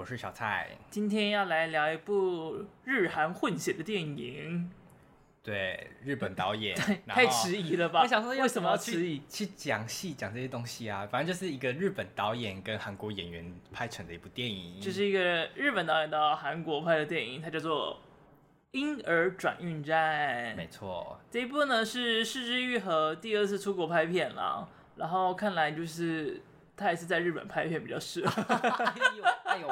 我是小蔡，今天要来聊一部日韩混血的电影。对，日本导演，太迟疑了吧？我想说，为什么要迟疑？去讲戏讲这些东西啊？反正就是一个日本导演跟韩国演员拍成的一部电影，就是一个日本导演到韩国拍的电影，它叫做《婴儿转运站》。没错，这一部呢是世之愈合第二次出国拍片了，然后看来就是。他还是在日本拍片比较适合。哎呦，哎呦，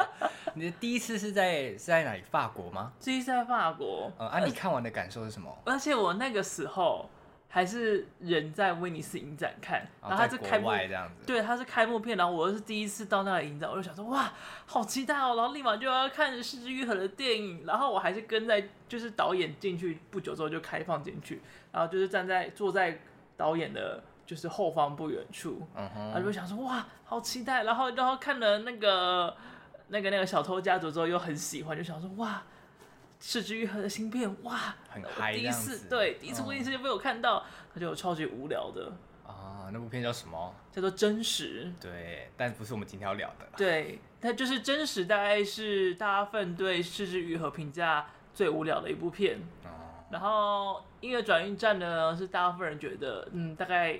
你的第一次是在是在哪里？法国吗？第一次在法国。呃，啊，你看完的感受是什么？而且我那个时候还是人在威尼斯影展看，然后他是开幕这样子。对，他是开幕片，然后我又是第一次到那个影展，我就想说哇，好期待哦，然后立马就要看失之愈合的电影，然后我还是跟在就是导演进去不久之后就开放进去，然后就是站在坐在导演的。就是后方不远处，然后就想说哇，好期待，然后然后看了那个那个那个小偷家族之后又很喜欢，就想说哇，是枝裕和的新片哇，很嗨，第一次对，第一次威尼斯就被我看到，他就超级无聊的啊，那部片叫什么？叫做真实，对，但不是我们今天要聊的，对，它就是真实，大概是大家分对是枝裕和评价最无聊的一部片，然后音乐转运站呢是大部分人觉得嗯大概。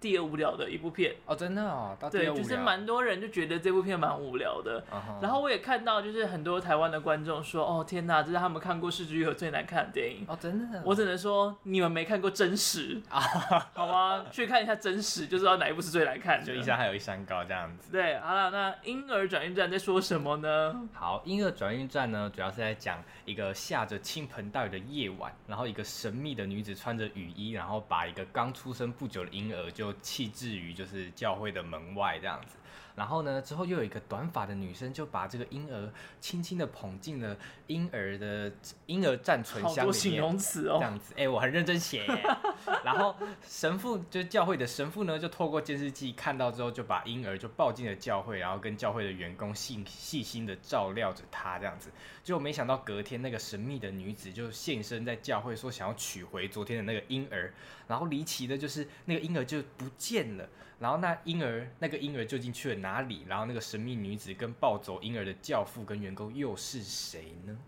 第二无聊的一部片哦，真的哦，对，就是蛮多人就觉得这部片蛮无聊的。Uh. 然后我也看到，就是很多台湾的观众说：“哦，天哪，这是他们看过是枝裕和最难看的电影。”哦，真的。我只能说你们没看过真实啊，uh. 好吗？去看一下真实，就知道哪一部是最难看的。就一山还有一山高这样子。对，好了，那婴儿转运站在说什么呢？好，婴儿转运站呢，主要是在讲一个下着倾盆大雨的夜晚，然后一个神秘的女子穿着雨衣，然后把一个刚出生不久的婴儿就弃置于。就是教会的门外这样子，然后呢，之后又有一个短发的女生就把这个婴儿轻轻的捧进了婴儿的婴儿暂存箱里面。好多形容词哦，这样子，哎、欸，我很认真写。然后神父就是教会的神父呢，就透过监视器看到之后，就把婴儿就抱进了教会，然后跟教会的员工细细心的照料着他这样子。结果没想到隔天那个神秘的女子就现身在教会，说想要取回昨天的那个婴儿。然后离奇的就是那个婴儿就不见了。然后那婴儿那个婴儿究竟去了哪里？然后那个神秘女子跟抱走婴儿的教父跟员工又是谁呢？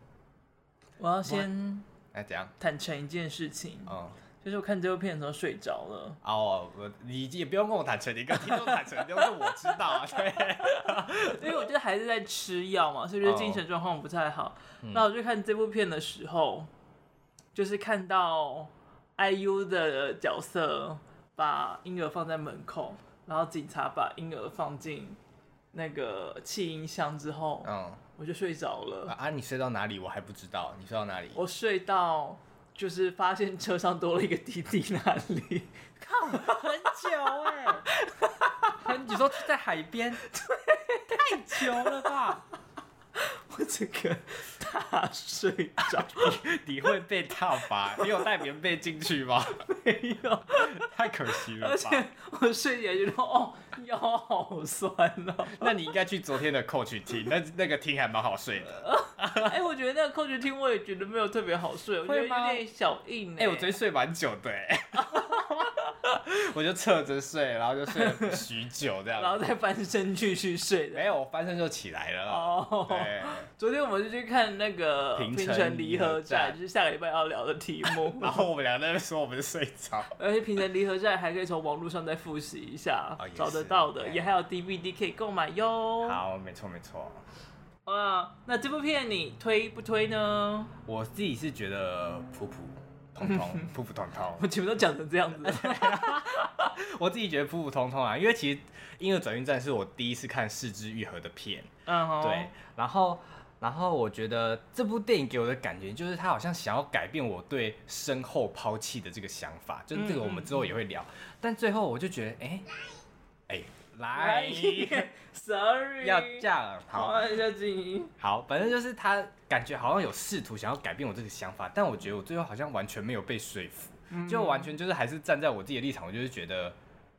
我要先来怎样坦诚一件事情，嗯，就是我看这部片的时候睡着了。哦，我你也不用跟我坦诚，你跟听众坦诚，都是我知道啊，对，因为我觉得还是在吃药嘛，所以觉得精神状况不太好。那、哦、我就看这部片的时候，就是看到 IU 的角色。把婴儿放在门口，然后警察把婴儿放进那个弃婴箱之后，嗯，我就睡着了。啊，你睡到哪里？我还不知道。你睡到哪里？我睡到就是发现车上多了一个弟弟那里。靠，很久哎、欸！你说在海边？对，太久了吧？我这个大睡着，你你会被挞伐？你有带棉被进去吗？没有，太可惜了吧。而且我睡起来觉得哦，腰好酸哦。那你应该去昨天的 Coach 厅，那那个厅还蛮好睡的。哎、欸，我觉得那个 Coach 厅我也觉得没有特别好睡，我觉得有点小硬哎、欸。我昨天睡蛮久的、欸。我就侧着睡，然后就睡了许久这样，然后再翻身继续睡。没有，我翻身就起来了。哦，对，昨天我们就去看那个《平成离合站》，就是下个礼拜要聊的题目。然后我们两个在那边说我们是睡着，而且《平成离合站》还可以从网络上再复习一下，哦、找得到的，也还有 DVD 可以购买哟。好，没错没错。啊，那这部片你推不推呢？我自己是觉得普普。通通 普普通通，我全部都讲成这样子。我自己觉得普普通通啊，因为其实《婴儿转运站》是我第一次看四肢愈合的片，嗯哼，对。然后，然后我觉得这部电影给我的感觉就是他好像想要改变我对身后抛弃的这个想法，就是这个我们之后也会聊。嗯嗯嗯，但最后我就觉得，哎，哎。来，Sorry，要这样，好，好，反正就是他感觉好像有试图想要改变我这个想法，但我觉得我最后好像完全没有被说服，就完全就是还是站在我自己的立场，我就是觉得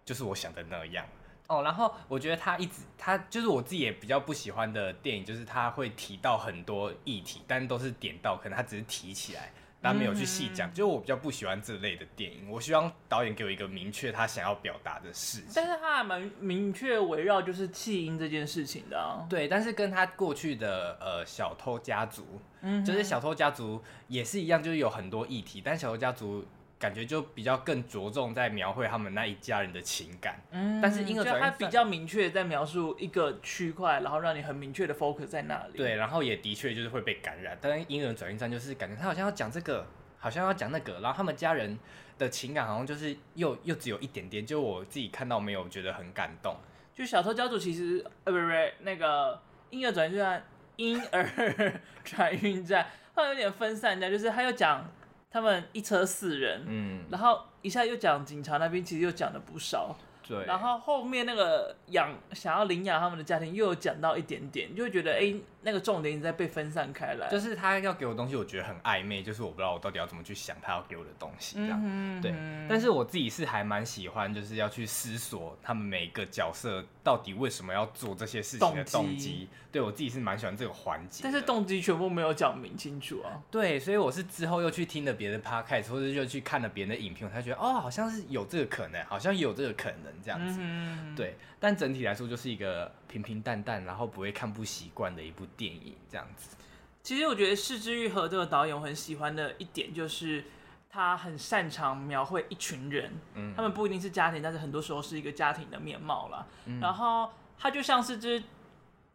就是我想的那样哦。然后我觉得他一直他就是我自己也比较不喜欢的电影，就是他会提到很多议题，但都是点到，可能他只是提起来。但没有去细讲。就我比较不喜欢这类的电影，我希望导演给我一个明确他想要表达的事情。但是他还蛮明确围绕就是弃婴这件事情的啊。对，但是跟他过去的呃小偷家族，嗯，就是小偷家族也是一样，就是有很多议题，但小偷家族。感觉就比较更着重在描绘他们那一家人的情感，嗯，但是婴儿转运站比较明确在描述一个区块，然后让你很明确的 focus 在那里。对，然后也的确就是会被感染。但是婴儿转运站就是感觉他好像要讲这个，好像要讲那个，然后他们家人的情感好像就是又又只有一点点，就我自己看到没有觉得很感动。就小偷家族其实呃不是不是那个婴儿转运站，婴儿 转运站，它有点分散掉，就是他又讲。他们一车四人，嗯，然后一下又讲警察那边，其实又讲了不少。对，然后后面那个养想要领养他们的家庭又有讲到一点点，就会觉得哎，那个重点一直在被分散开来。就是他要给我东西，我觉得很暧昧，就是我不知道我到底要怎么去想他要给我的东西这样。嗯、对，但是我自己是还蛮喜欢，就是要去思索他们每一个角色到底为什么要做这些事情的动机。对，我自己是蛮喜欢这个环节。但是动机全部没有讲明清楚啊。对，所以我是之后又去听了别的 podcast，或者又去看了别人的影片，我才觉得哦，好像是有这个可能，好像有这个可能这样子。嗯对，但整体来说就是一个平平淡淡，然后不会看不习惯的一部电影，这样子。其实我觉得是之愈和这个导演我很喜欢的一点，就是他很擅长描绘一群人，嗯，他们不一定是家庭，但是很多时候是一个家庭的面貌啦。嗯，然后他就像是只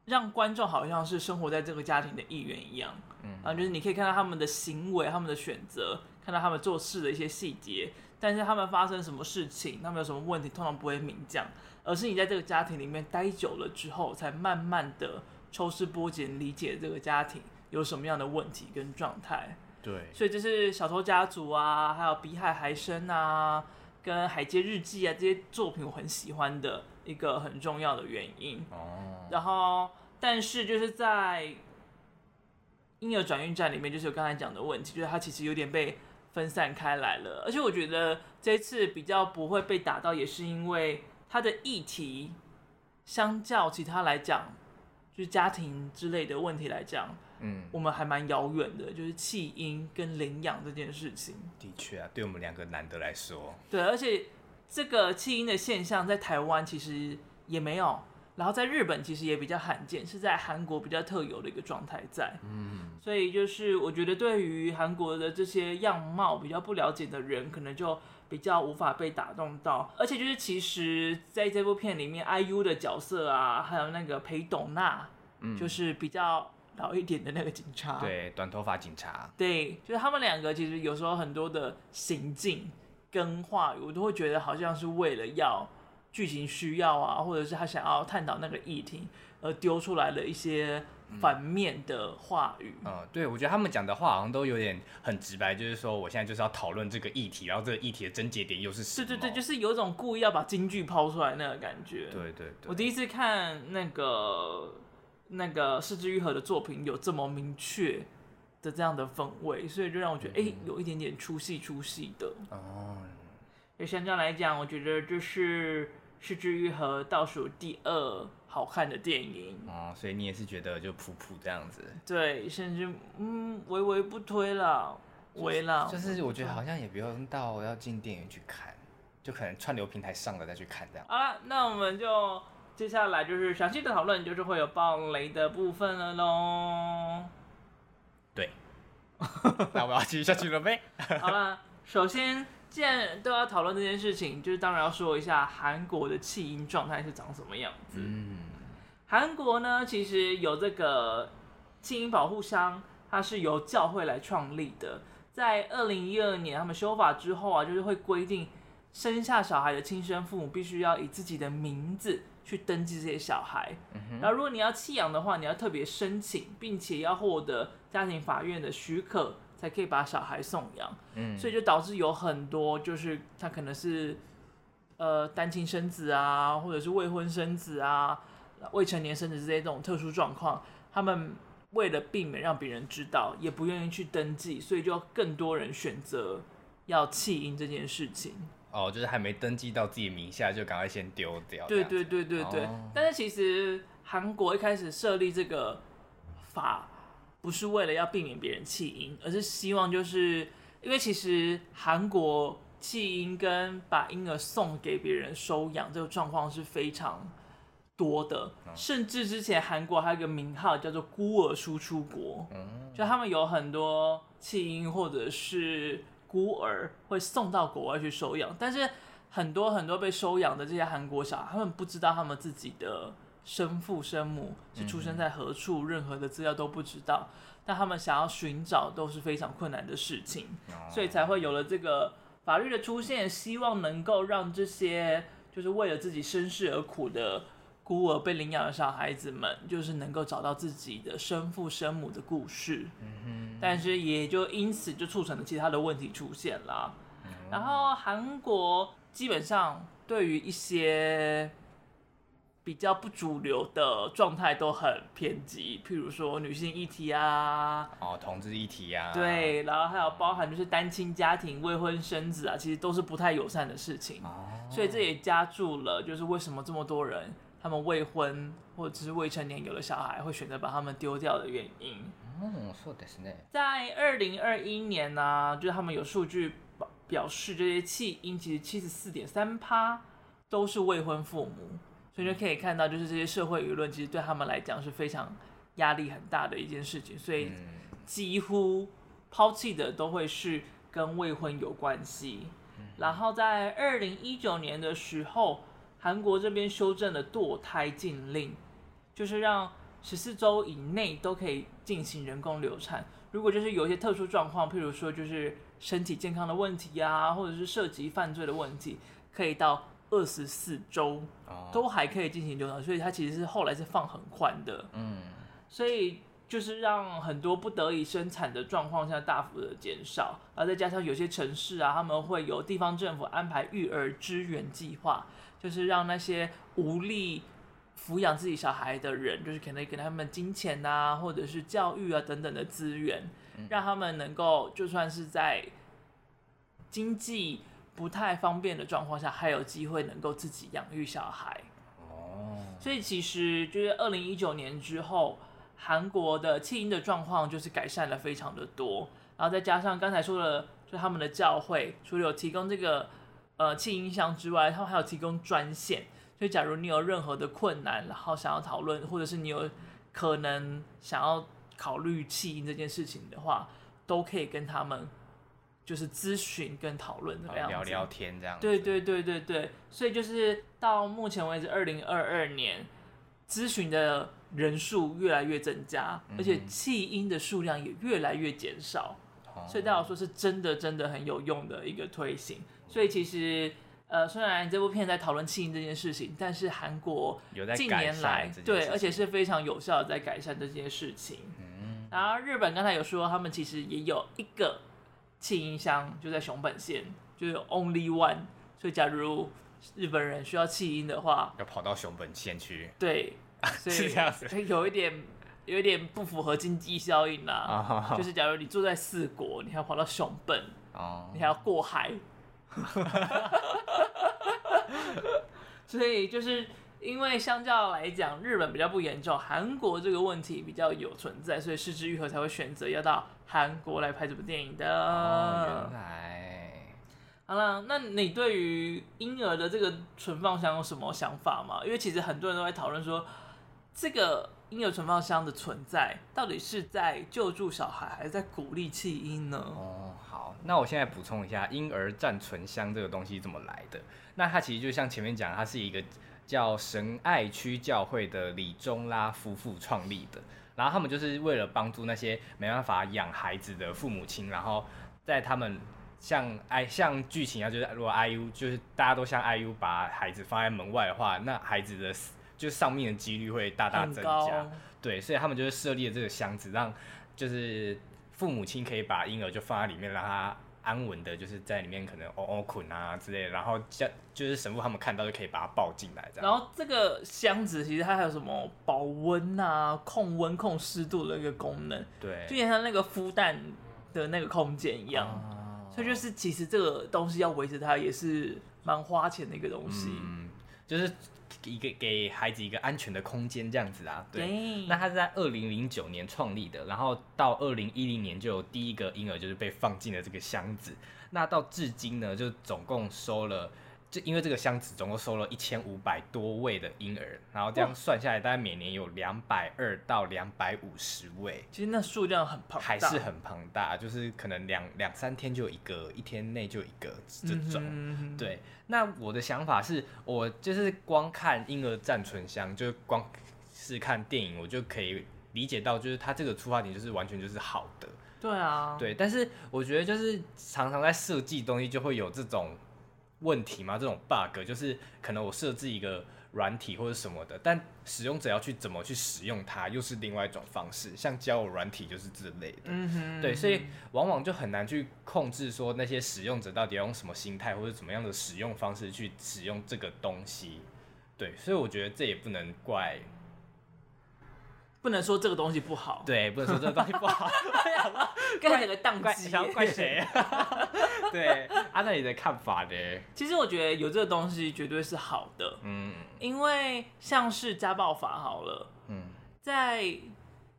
让观众好像是生活在这个家庭的一员一样，嗯，然后就是你可以看到他们的行为、他们的选择，看到他们做事的一些细节。但是他们发生什么事情，他们有什么问题，通常不会明讲，而是你在这个家庭里面待久了之后，才慢慢的抽丝剥茧，理解这个家庭有什么样的问题跟状态。对，所以这是小偷家族啊，还有比海还深啊，跟海街日记啊这些作品，我很喜欢的一个很重要的原因。哦。然后，但是就是在婴儿转运站里面，就是我刚才讲的问题，就是它其实有点被。分散开来了，而且我觉得这次比较不会被打到，也是因为它的议题相较其他来讲，就是家庭之类的问题来讲，嗯，我们还蛮遥远的，就是弃婴跟领养这件事情。的确啊，对我们两个男的来说，对，而且这个弃婴的现象在台湾其实也没有。然后在日本其实也比较罕见，是在韩国比较特有的一个状态在。嗯，所以就是我觉得对于韩国的这些样貌比较不了解的人，可能就比较无法被打动到。而且就是其实在这部片里面，IU 的角色啊，还有那个裴董娜，嗯，就是比较老一点的那个警察，对，短头发警察，对，就是他们两个其实有时候很多的行径跟话语，我都会觉得好像是为了要。剧情需要啊，或者是他想要探讨那个议题而丢出来了一些反面的话语。嗯，嗯，对，我觉得他们讲的话好像都有点很直白，就是说我现在就是要讨论这个议题，然后这个议题的症结点又是什么？对对对，就是有一种故意要把京剧抛出来那个感觉。对对对，我第一次看那个那个失之愈合的作品有这么明确的这样的氛围，所以就让我觉得哎、嗯，有一点点出戏出戏的。哦，就相较来讲，我觉得就是。失之愈合倒数第二好看的电影哦，所以你也是觉得就普普这样子？对，甚至嗯，微微不推了，微了。就是我觉得好像也不用到要进电影去看，就可能串流平台上了再去看这样。好了，那我们就接下来就是详细的讨论，就是会有爆雷的部分了喽。对，那我要继续下去了呗。好了，首先。既然都要讨论这件事情，就是当然要说一下韩国的弃婴状态是长什么样子。嗯，韩国呢，其实有这个弃婴保护箱，它是由教会来创立的。在二零一二年他们修法之后啊，就是会规定生下小孩的亲生父母必须要以自己的名字去登记这些小孩。嗯。然后如果你要弃养的话，你要特别申请，并且要获得家庭法院的许可。才可以把小孩送养，嗯，所以就导致有很多就是他可能是呃单亲生子啊，或者是未婚生子啊，未成年生子这些这种特殊状况，他们为了避免让别人知道，也不愿意去登记，所以就更多人选择要弃婴这件事情。哦，就是还没登记到自己名下就赶快先丢掉。对对对对对。哦，但是其实韩国一开始设立这个法。不是为了要避免别人弃婴，而是希望就是因为其实韩国弃婴跟把婴儿送给别人收养这个状况是非常多的，甚至之前韩国还有一个名号叫做孤儿输出国，就他们有很多弃婴或者是孤儿会送到国外去收养，但是很多很多被收养的这些韩国小孩，他们不知道他们自己的生父生母是出生在何处，任何的资料都不知道，但他们想要寻找都是非常困难的事情，所以才会有了这个法律的出现，希望能够让这些就是为了自己身世而苦的。孤儿被领养的小孩子们，就是能够找到自己的生父生母的故事，嗯哼，但是也就因此就促成了其他的问题出现了。嗯、然后韩国基本上对于一些比较不主流的状态都很偏激，譬如说女性议题啊，哦，同志议题啊，对，然后还有包含就是单亲家庭、未婚生子啊，其实都是不太友善的事情，哦、所以这也加注了就是为什么这么多人。他们未婚或者是未成年有了小孩，会选择把他们丢掉的原因。嗯，そうですね。在二零二一年呢、啊，就是他们有数据表示，这些弃婴其实七十四点三趴都是未婚父母，所以就可以看到，就是这些社会舆论其实对他们来讲是非常压力很大的一件事情，所以几乎抛弃的都会是跟未婚有关系。然后在二零一九年的时候。韩国这边修正了堕胎禁令，就是让十四周以内都可以进行人工流产。如果就是有一些特殊状况，譬如说就是身体健康的问题啊，或者是涉及犯罪的问题，可以到二十四周都还可以进行流产。所以它其实是后来是放很宽的，嗯，所以就是让很多不得已生产的状况下大幅的减少。然后再加上有些城市啊，他们会有地方政府安排育儿支援计划。就是让那些无力抚养自己小孩的人，就是可能给他们金钱啊，或者是教育啊等等的资源，让他们能够就算是在经济不太方便的状况下，还有机会能够自己养育小孩。哦，所以其实就是二零一九年之后，韩国的弃婴的状况就是改善了非常的多，然后再加上刚才说的，就他们的教会除了有提供这个。呃，弃音箱之外，他们还有提供专线，所以假如你有任何的困难，然后想要讨论，或者是你有可能想要考虑弃音这件事情的话，都可以跟他们就是咨询跟讨论这样子，聊聊天这样。对对对对对，所以就是到目前为止，二零二二年咨询的人数越来越增加，而且弃婴的数量也越来越减少，嗯、所以大家说是真的真的很有用的一个推行。所以其实，呃，虽然这部片在讨论弃婴这件事情，但是韩国近年来对，而且是非常有效的在改善这件事情。嗯，然后日本刚才有说，他们其实也有一个弃婴箱，就在熊本县，就是 Only One。所以假如日本人需要弃婴的话，要跑到熊本县去。对，所以是这样子，有一点有一点不符合经济效应啦。就是假如你住在四国，你还要跑到熊本，哦，你还要过海。所以就是因为相较来讲，日本比较不严重，韩国这个问题比较有存在，所以是之愈合才会选择要到韩国来拍这部电影的。哦，原来。好了，那你对于婴儿的这个存放箱有什么想法吗？因为其实很多人都在讨论说，这个婴儿存放箱的存在到底是在救助小孩，还是在鼓励弃婴呢？哦。好那我现在补充一下，婴儿暂存箱这个东西怎么来的？那它其实就像前面讲，它是一个叫神爱区教会的李钟拉夫妇创立的。然后他们就是为了帮助那些没办法养孩子的父母亲，然后在他们像爱像剧情啊，就是如果 IU 就是大家都像 IU 把孩子放在门外的话，那孩子的就上面的几率会大大增加。对，所以他们就是设立了这个箱子，让就是。父母亲可以把婴儿就放在里面，让他安稳的，就是在里面可能哦哦捆啊之类的，然后叫就是神父他们看到就可以把他抱进来这样。然后这个箱子其实它还有什么保温啊、控温、控湿度的一个功能，对，就像那个孵蛋的那个空间一样。哦、所以就是其实这个东西要维持它也是蛮花钱的一个东西。嗯，就是一个给孩子一个安全的空间这样子啊。对，对那他是在二零零九年创立的，然后到二零一零年就有第一个婴儿就是被放进了这个箱子。那到至今呢，就总共收了。就因为这个箱子总共收了一千五百多位的婴儿，然后这样算下来，大概每年有两百二到两百五十位。其实那数量很庞大，还是很庞大，就是可能两两三天就一个，一天内就一个这种。嗯、哼对，那我的想法是，我就是光看婴儿暂存箱，就光是看电影，我就可以理解到，就是它这个出发点就是完全就是好的。对啊，对，但是我觉得就是常常在设计东西就会有这种。问题吗？这种 bug 就是可能我设置一个软体或者什么的，但使用者要去怎么去使用它，又是另外一种方式。像交友软体就是这类的，嗯哼，对，所以往往就很难去控制说那些使用者到底要用什么心态或者怎么样的使用方式去使用这个东西。对，所以我觉得这也不能怪。不能说这个东西不好，对，不能说这个东西不好。该整个当机，想要怪谁？对，啊，那你的看法呢？其实我觉得有这个东西绝对是好的，嗯，因为像是家暴法好了，嗯，在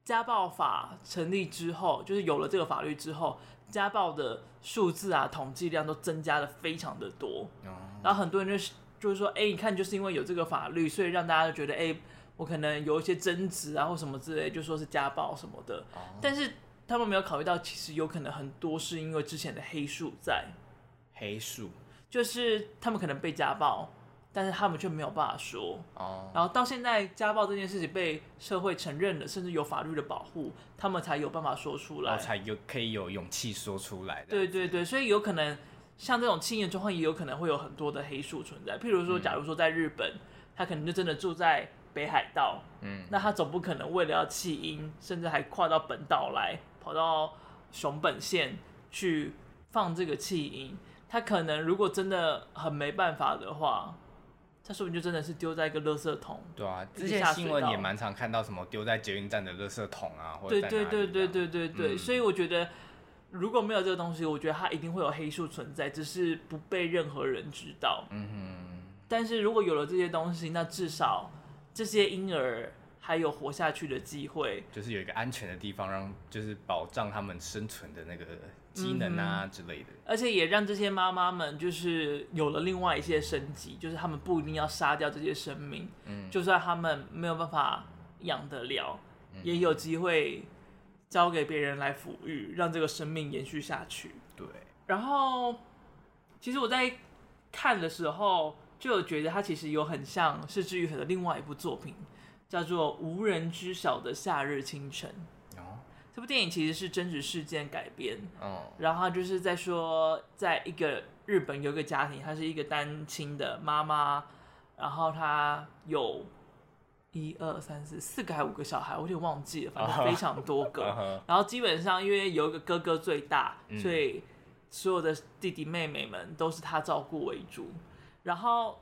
家暴法成立之后，就是有了这个法律之后，家暴的数字啊，统计量都增加了非常的多，哦，然后很多人就是就是说，哎，你看，就是因为有这个法律，所以让大家都觉得，哎。我可能有一些争执啊，或什么之类，就说是家暴什么的。Oh. 但是他们没有考虑到，其实有可能很多是因为之前的黑数在。黑数就是他们可能被家暴，但是他们却没有办法说。哦。Oh. 然后到现在家暴这件事情被社会承认了，甚至有法律的保护，他们才有办法说出来，才有可以有勇气说出来的。对对对，所以有可能像这种亲眼状况，也有可能会有很多的黑数存在。譬如说，假如说在日本，嗯、他可能就真的住在。北海道，嗯，那他总不可能为了要弃婴，甚至还跨到本岛来，跑到熊本县去放这个弃婴。他可能如果真的很没办法的话，他说不定就真的是丢在一个垃圾桶。对啊，之前新闻也蛮常看到什么丢在捷运站的垃圾桶啊，或者对对对对对对对。嗯，所以我觉得如果没有这个东西，我觉得它一定会有黑数存在，只是不被任何人知道。嗯哼。但是如果有了这些东西，那至少。这些婴儿还有活下去的机会，就是有一个安全的地方，让就是保障他们生存的那个机能啊之类的。而且也让这些妈妈们就是有了另外一些生机，就是他们不一定要杀掉这些生命，嗯，就算他们没有办法养得了，嗯，也有机会交给别人来抚育，让这个生命延续下去。对。然后，其实我在看的时候。就有觉得他其实有很像是枝裕和的另外一部作品，叫做《无人知晓的夏日清晨》。哦，这部电影其实是真实事件改编。哦，然后就是在说，在一个日本有一个家庭，他是一个单亲的妈妈，然后他有一二三四四个还五个小孩，我有点忘记了，反正非常多个。哦，然后基本上因为有一个哥哥最大，所以所有的弟弟妹妹们都是他照顾为主。然后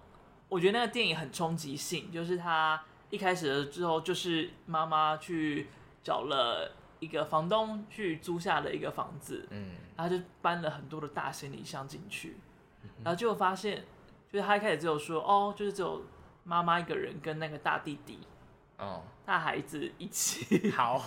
我觉得那个电影很冲击性，就是他一开始的之后，就是妈妈去找了一个房东去租下了一个房子，嗯，然后就搬了很多的大行李箱进去，然后就发现，就是他一开始只有说，哦，就是只有妈妈一个人跟那个大弟弟。哦，带孩子一起好，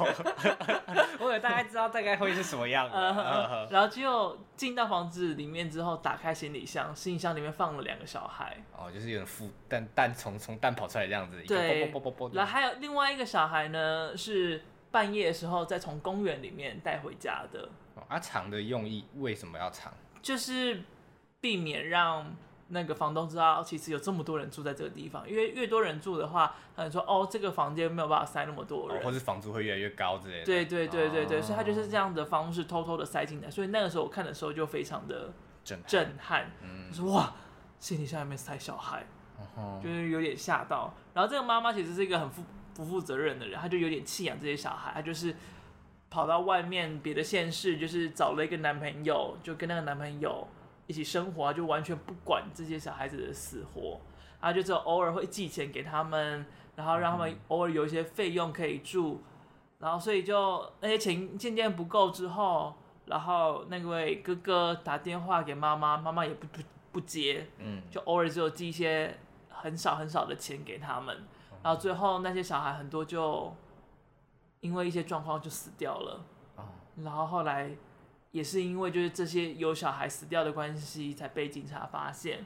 我也大概知道大概会是什么样的。呃、然后就进到房子里面之后，打开行李箱，行李箱里面放了两个小孩。哦，就是有点孵蛋蛋从从蛋跑出来这样子。对，然后还有另外一个小孩呢，是半夜的时候再从公园里面带回家的。哦，啊，藏的用意为什么要藏？就是避免让。那个房东知道，其实有这么多人住在这个地方，因为越多人住的话，他就说哦，这个房间没有办法塞那么多人，哦、或是房租会越来越高之类的。对对对对对，哦、所以他就是这样的方式偷偷的塞进来。所以那个时候我看的时候就非常的震撼，震撼嗯，说哇，行李箱里面塞小孩，就是有点吓到。然后这个妈妈其实是一个很负不负责任的人，她就有点弃养这些小孩，她就是跑到外面别的县市，就是找了一个男朋友，就跟那个男朋友。一起生活，就完全不管这些小孩子的死活，啊就只有偶尔会寄钱给他们，然后让他们偶尔有一些费用可以住，然后所以就那些钱渐渐不够之后，然后那位哥哥打电话给妈妈，妈妈也不不不接，嗯，就偶尔只有寄一些很少很少的钱给他们，然后最后那些小孩很多就因为一些状况就死掉了，然后后来也是因为就是这些有小孩死掉的关系，才被警察发现，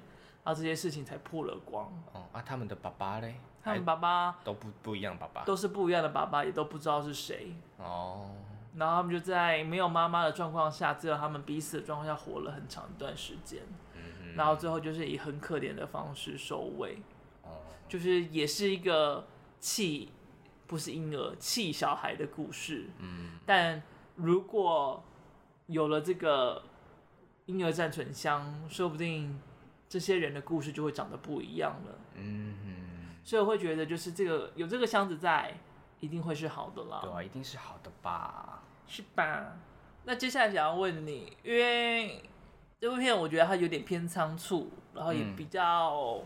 然后这些事情才破了光。哦啊，他们的爸爸嘞？他们爸爸都不不一样，爸爸都是不一样的爸爸，也都不知道是谁。哦。然后他们就在没有妈妈的状况下，只有他们彼此的状况下活了很长一段时间。嗯。然后最后就是以很可怜的方式收尾。哦。就是也是一个弃，不是婴儿弃小孩的故事。嗯。但如果有了这个婴儿暂存箱，说不定这些人的故事就会长得不一样了。嗯。所以我会觉得，就是这个有这个箱子在，一定会是好的啦。对啊，一定是好的吧？是吧？那接下来想要问你，因为这部片我觉得它有点偏仓促，然后也比较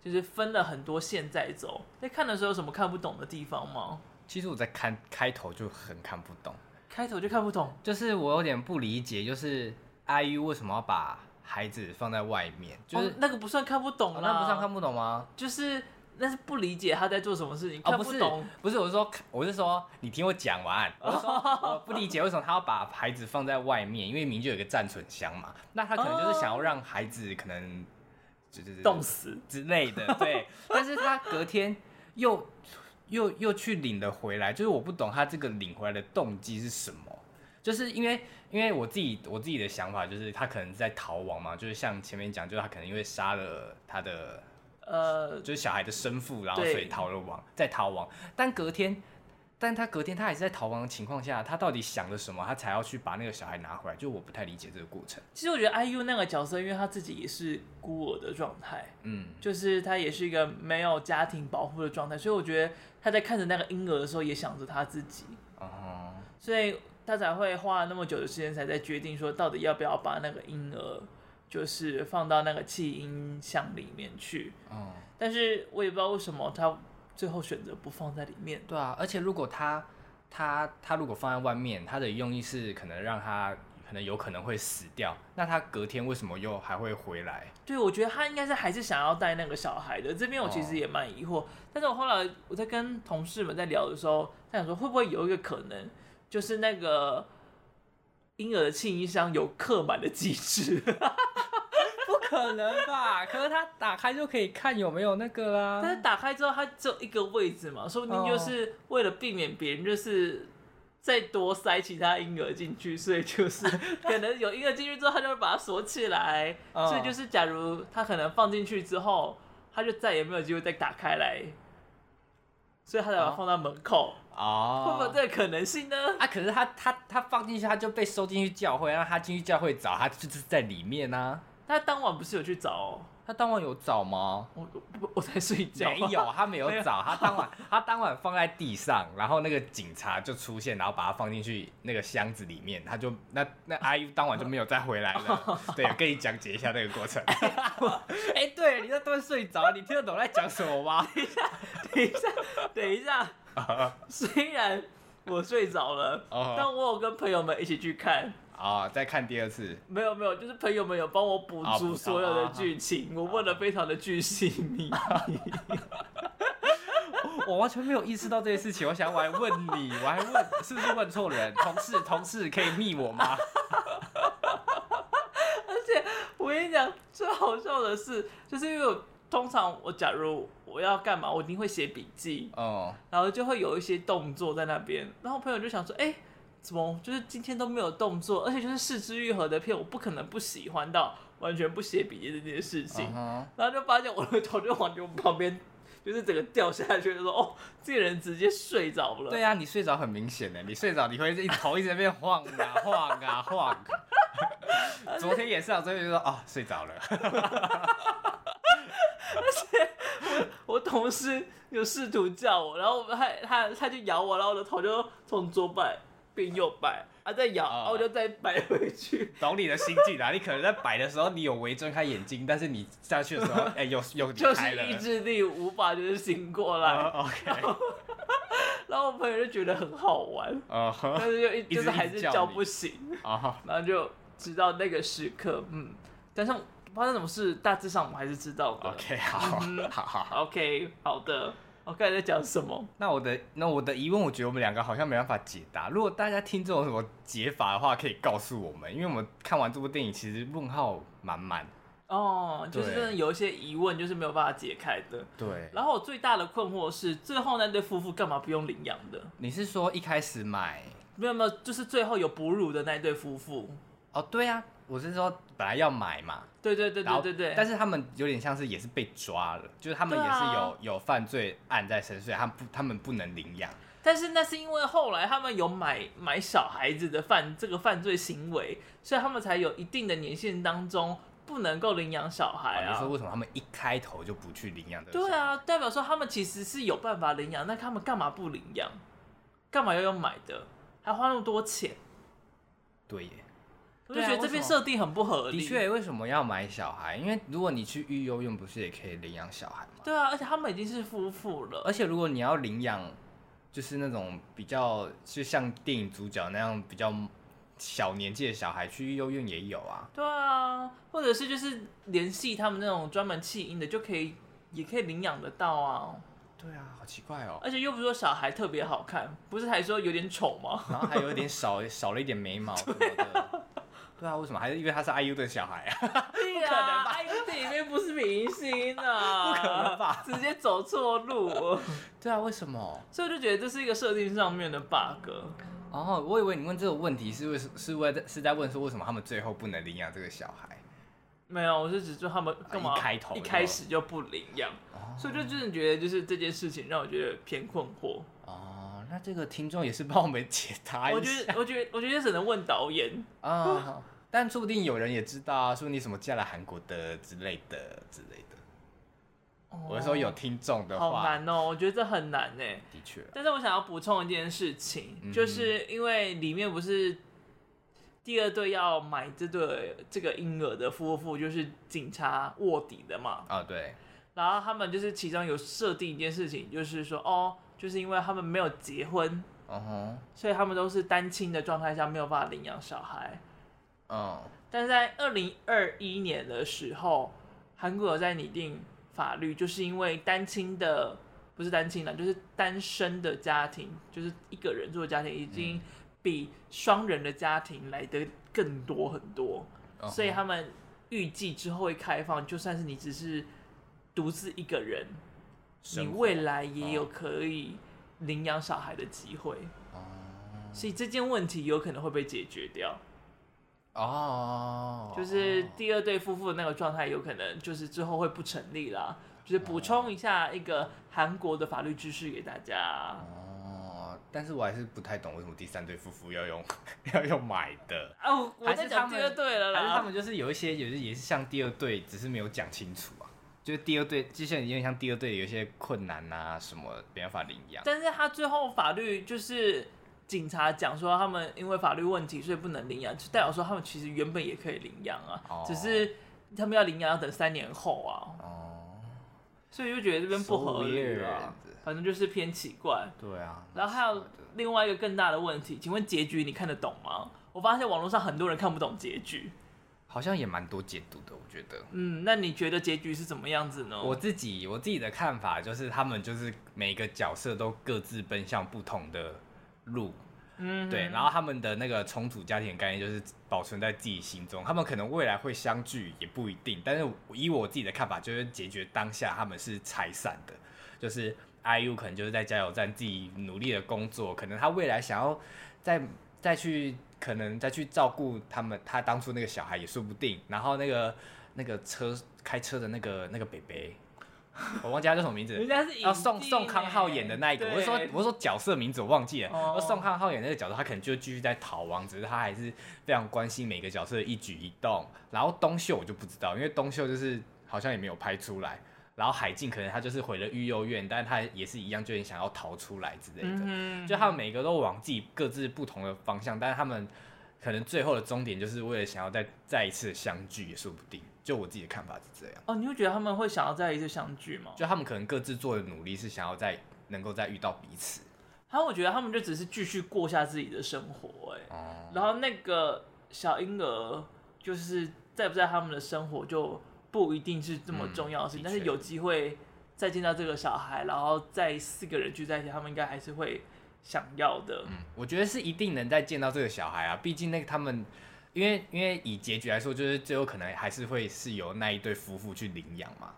就是分了很多线在走。在看的时候有什么看不懂的地方吗？其实我在看开头就很看不懂，开头就看不懂，就是我有点不理解，就是 IU 为什么要把孩子放在外面？就是、哦、那个不算看不懂啦，哦、那不算看不懂吗？就是。那是不理解他在做什么事情，看不懂。哦、不是，不是，我是说，我是说，你听我讲完。我 我不理解为什么他要把孩子放在外面，因为明明就有一个暂存箱嘛。那他可能就是想要让孩子可能就是冻死之类的，对。但是他隔天又又又去领了回来，就是我不懂他这个领回来的动机是什么。就是因为因为我自己我自己的想法就是他可能在逃亡嘛，就是像前面讲，就是他可能因为杀了他的。呃，就是小孩的生父，然后所以逃了亡，在逃亡。但隔天，但他隔天他还是在逃亡的情况下，他到底想了什么，他才要去把那个小孩拿回来？就我不太理解这个过程。其实我觉得 IU 那个角色，因为他自己也是孤儿的状态，嗯，就是他也是一个没有家庭保护的状态，所以我觉得他在看着那个婴儿的时候，也想着他自己，哦，所以他才会花了那么久的时间，才在决定说到底要不要把那个婴儿。就是放到那个弃婴箱里面去，嗯，但是我也不知道为什么他最后选择不放在里面。对啊，而且如果他他他如果放在外面，他的用意是可能让他可能有可能会死掉，那他隔天为什么又还会回来？对，我觉得他应该是还是想要带那个小孩的。这边我其实也蛮疑惑，哦，但是我后来我在跟同事们在聊的时候，他想说会不会有一个可能，就是那个。婴儿的庆衣箱有刻满的机制，不可能吧？可是他打开就可以看有没有那个啊。但是打开之后，它只有一个位置嘛，说不定就是为了避免别人就是再多塞其他婴儿进去，所以就是 可能有婴儿进去之后，他就会把它锁起来。所以就是，假如他可能放进去之后，他就再也没有机会再打开来，所以他才把它放到门口。哦，会不会有这个可能性呢？啊，可是他他他放进去，他就被收进去教会，让他进去教会找，他就是在里面呢、啊。他当晚不是有去找、哦？他当晚有找吗？我我我在睡觉。没有，他没有找。他当晚他当晚放在地上，然后那个警察就出现，然后把他放进去那个箱子里面，他就那那阿姨当晚就没有再回来了。对，跟你讲解一下那个过程。哎、欸，对，你在都睡着，你听得懂在讲什么吗？等一下，等一下，等一下。虽然我睡着了，uh. 但我有跟朋友们一起去看啊，uh. 再看第二次。没有没有，就是朋友们有帮我补足所有的剧情，uh. 我问的非常的巨细靡遗。我完全没有意识到这些事情，我想我还问你，我还问是不是问错人？同事同事可以密我吗？而且我跟你讲，最好笑的是，就是因为我。通常我假如我要干嘛，我一定会写笔记，哦，然后就会有一些动作在那边，然后朋友就想说，哎，怎么就是今天都没有动作，而且就是四肢愈合的片，我不可能不喜欢到完全不写笔记这件事情，uh -huh. 然后就发现我的头就往就旁边，就是整个掉下去，就说哦，这个人直接睡着了。对啊，你睡着很明显的，你睡着你会一头一直在那边晃啊晃啊晃，昨天也是啊，昨天就说啊、哦、睡着了。而且我我同事有试图叫我，然后他他他就咬我，然后我的头就从左摆变右摆，啊再摇，然后我就再摆回去。懂你的心境啊，你可能在摆的时候你有微睁开眼睛，但是你下去的时候，哎、欸，又又就是意志力无法就是醒过来。Uh, OK 然。然后我朋友就觉得很好玩，uh -huh. 但是就 一就是还是叫不醒，uh -huh. 然后就直到那个时刻，嗯，但是。发生什么事，大致上我们还是知道的。OK，好，嗯、好好。OK，好的。我刚才在讲什么？那我的那我的疑问，我觉得我们两个好像没办法解答。如果大家听这种什么解法的话，可以告诉我们，因为我们看完这部电影，其实问号满满。哦，就是真的有一些疑问，就是没有办法解开的。对。然后我最大的困惑是，最后那对夫妇干嘛不用领养的？你是说一开始买？没有没有，就是最后有哺乳的那对夫妇。哦，对呀、啊，我是说本来要买嘛。对对对对对对。但是他们有点像是也是被抓了，就是他们也是有、啊、有犯罪案在身，所以他们不他们不能领养。但是那是因为后来他们有买买小孩子的犯这个犯罪行为，所以他们才有一定的年限当中不能够领养小孩啊。你说为什么他们一开头就不去领养的？对啊，代表说他们其实是有办法领养，那他们干嘛不领养？干嘛要用买的？还花那么多钱？对耶。我就觉得这边设定很不合理。的确，为什么要买小孩？因为如果你去育幼院，不是也可以领养小孩吗？对啊，而且他们已经是夫妇了。而且如果你要领养，就是那种比较就像电影主角那样比较小年纪的小孩，去育幼院也有啊。对啊，或者是就是联系他们那种专门弃婴的，就可以也可以领养得到啊。对啊，好奇怪哦。而且又不是说小孩特别好看，不是还说有点丑吗？然后还有一点少少了一点眉毛什么的。对啊，为什么？还是因为他是 IU 的小孩啊？对呀、啊、，IU 里面不是明星啊，不可能吧？直接走错路。对啊，为什么？所以我就觉得这是一个设定上面的 bug。哦，我以为你问这个问题是为是为是在问说为什么他们最后不能领养这个小孩？没有，我是指说他们干嘛一开头一开始就不领养？哦、所以就真的觉得就是这件事情让我觉得偏困惑。哦，那这个听众也是帮我们解答一下。我觉得，我觉得，我觉得只能问导演啊。哦但说不定有人也知道啊，说你什么嫁来韩国的之类的之类的。哦、我是说有听众的话，好难哦，我觉得这很难呢。的确，但是我想要补充一件事情，嗯、就是因为里面不是第二对要买这对这个婴儿的夫妇，就是警察卧底的嘛。啊，对。然后他们就是其中有设定一件事情，就是说哦，就是因为他们没有结婚，嗯哼，所以他们都是单亲的状态下没有办法领养小孩。嗯，但是在二零二一年的时候，韩国有在拟定法律，就是因为单亲的不是单亲了，就是单身的家庭，就是一个人住的家庭，已经比双人的家庭来的更多很多，嗯、所以他们预计之后会开放，就算是你只是独自一个人，你未来也有可以领养小孩的机会，嗯、所以这件问题有可能会被解决掉。哦，就是第二对夫妇的那个状态，有可能就是之后会不成立啦。就是补充一下一个韩国的法律知识给大家。哦，但是我还是不太懂为什么第三对夫妇要用 要用买的。哦，我在讲第二对了啦。还是他们就是有一些，也是也是像第二对，只是没有讲清楚啊。就是第二对，就像有点像第二对有一些困难啊什么没办法领养。但是他最后法律就是。警察讲说，他们因为法律问题，所以不能领养，就代表说他们其实原本也可以领养啊，oh. 只是他们要领养要等三年后啊。哦，oh. 所以就觉得这边不合理啊、反正就是偏奇怪。对啊。然后还有另外一个更大的问题，请问结局你看得懂吗？我发现网络上很多人看不懂结局，好像也蛮多解读的，我觉得。嗯，那你觉得结局是怎么样子呢？我自己我自己的看法就是，他们就是每个角色都各自奔向不同的路，嗯，对，然后他们的那个重组家庭的概念就是保存在自己心中，他们可能未来会相聚也不一定，但是以我自己的看法，就是解决当下他们是拆散的，就是 IU 可能就是在加油站自己努力的工作，可能他未来想要再再去可能再去照顾他们，他当初那个小孩也说不定，然后那个那个车开车的那个那个北北。我忘记他叫什么名字，人家是要宋宋康昊演的那一个，我是说我是说角色名字我忘记了。哦、宋康昊演那个角色，他可能就继续在逃亡，只是他还是非常关心每个角色的一举一动。然后东秀我就不知道，因为东秀就是好像也没有拍出来。然后海静可能他就是回了育幼院，但他也是一样，就很想要逃出来之类的。嗯、就他们每个都往自己各自不同的方向，但是他们可能最后的终点就是为了想要再再一次相聚，也说不定。就我自己的看法是这样哦，你会觉得他们会想要再一次相聚吗？就他们可能各自做的努力是想要再能够再遇到彼此。然后我觉得他们就只是继续过下自己的生活，哎，哦，然后那个小婴儿就是在不在他们的生活就不一定是这么重要的事情，嗯、但是有机会再见到这个小孩，然后再四个人聚在一起，他们应该还是会想要的。嗯，我觉得是一定能再见到这个小孩啊，毕竟那个他们，因为因为以结局来说，就是最后可能还是会是由那一对夫妇去领养嘛。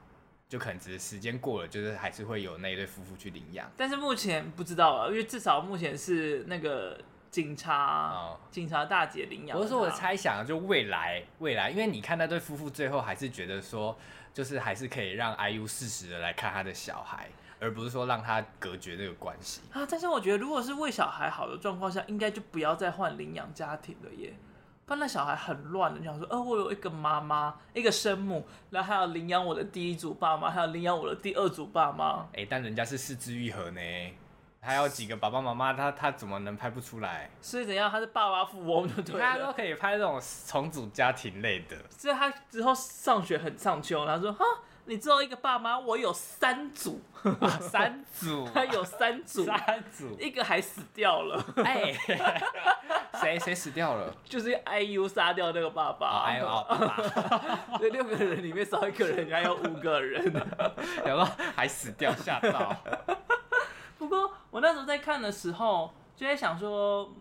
就可能只是时间过了，就是还是会有那一对夫妇去领养。但是目前不知道啊，因为至少目前是那个警察，哦、警察大姐领养。我是说我的猜想，就未来未来，因为你看那对夫妇最后还是觉得说，就是还是可以让 IU 适时的来看他的小孩，而不是说让他隔绝这个关系啊。但是我觉得，如果是为小孩好的状况下，应该就不要再换领养家庭了耶。不然那小孩很乱的，你想说，哦，我有一个妈妈，一个生母，然后还有领养我的第一组爸妈，还有领养我的第二组爸妈。哎、欸，但人家是四肢愈合呢，还有几个爸爸妈妈，他他怎么能拍不出来？所以怎样？他是爸爸富翁，对不对？他都可以拍这种重组家庭类的。所以他之后上学很上秋，他说，哈。你只有一个爸妈，我有三组，啊、三组，他有三组，三组，一个还死掉了。哎，谁谁死掉了？就是 IU 杀掉那个爸爸。IU 爸爸。这六个人里面少一个人，还有五个人，然后还死掉，吓到。我那时候在看的时候，就在想说，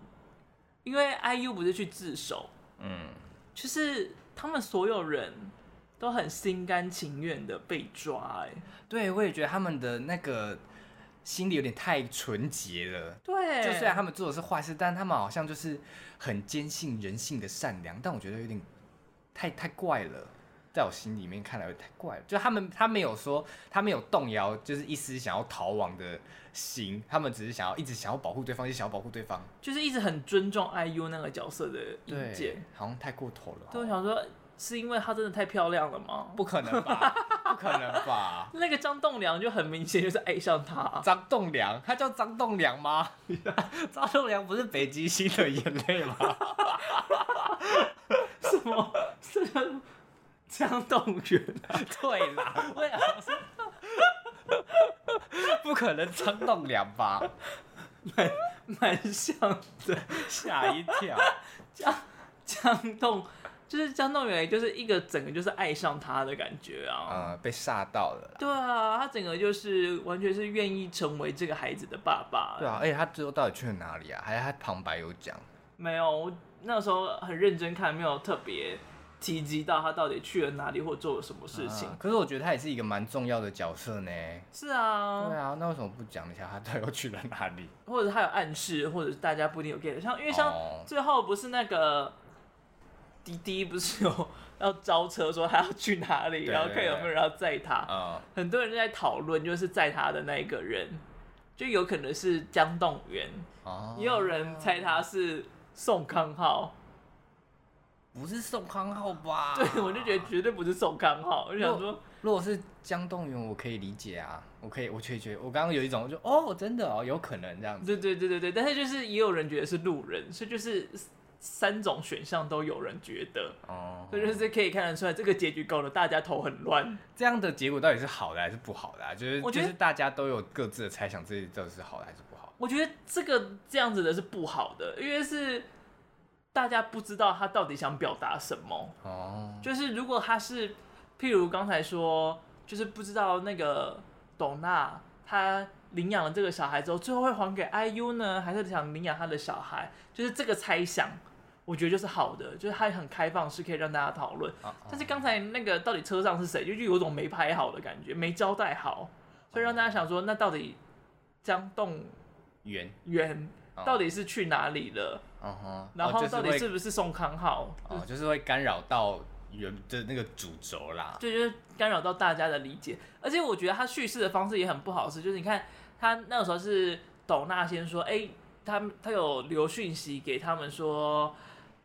因为 IU 不是去自首，嗯，就是他们所有人。都很心甘情愿的被抓，哎，对，我也觉得他们的那个心里有点太纯洁了。对，就虽然他们做的是坏事，但他们好像就是很坚信人性的善良。但我觉得有点太太怪了，在我心里面看来有点太怪了。就他们，他没有说，他没有动摇，就是一丝想要逃亡的心。他们只是想要一直想要保护对方，一直想要保护对方，就是一直很尊重 IU 那个角色的意见，好像太过头了。对，我想说。是因为她真的太漂亮了吗？不可能吧，不可能吧。那个张栋梁就很明显就是爱上他。张栋梁，他叫张栋梁吗？张栋梁不是北极星的眼泪吗？什么？是张栋梁？对啦，我想说，不可能张栋梁吧？蛮蛮像的，吓一跳。江江栋。就是江栋元，就是一个整个就是爱上他的感觉啊，呃，被吓到了。对啊，他整个就是完全是愿意成为这个孩子的爸爸。对啊，而且他最后到底去了哪里啊？还有他旁白有讲？没有，我那时候很认真看，没有特别提及到他到底去了哪里或做了什么事情。啊，可是我觉得他也是一个蛮重要的角色呢。是啊。对啊，那为什么不讲一下他到底去了哪里？或者他有暗示，或者是大家不一定有 get 像，因为像最后不是那个。滴滴不是有要招车，说他要去哪里，然后看有没有人要载他。嗯、很多人在讨论，就是载他的那一个人，就有可能是江栋元，哦、也有人猜他是宋康昊，不是宋康昊吧？对，我就觉得绝对不是宋康昊。我就想说，如果是江栋元，我可以理解啊，我可以，我确实，我刚刚有一种，就哦，真的哦，有可能这样子。对对对对对，但是就是也有人觉得是路人，所以就是。三种选项都有人觉得，哦，所以就是可以看得出来，这个结局搞得大家头很乱。这样的结果到底是好的还是不好的啊？就是我觉得就是大家都有各自的猜想，自己到底是好的还是不好？我觉得这个这样子的是不好的，因为是大家不知道他到底想表达什么。哦，就是如果他是，譬如刚才说，就是不知道那个董娜她。领养了这个小孩之后，最后会还给 IU 呢，还是想领养他的小孩？就是这个猜想，我觉得就是好的，就是他很开放，是可以让大家讨论。但是刚才那个到底车上是谁，就就有种没拍好的感觉，没交代好，所以让大家想说，那到底江栋元元到底是去哪里了？啊、然后到底是不是宋康昊？哦，就是会干扰到。原的那个主轴啦，对，就是干扰到大家的理解，而且我觉得他叙事的方式也很不好，是就是你看他那个时候是董娜先说，哎、欸，他他有留讯息给他们说，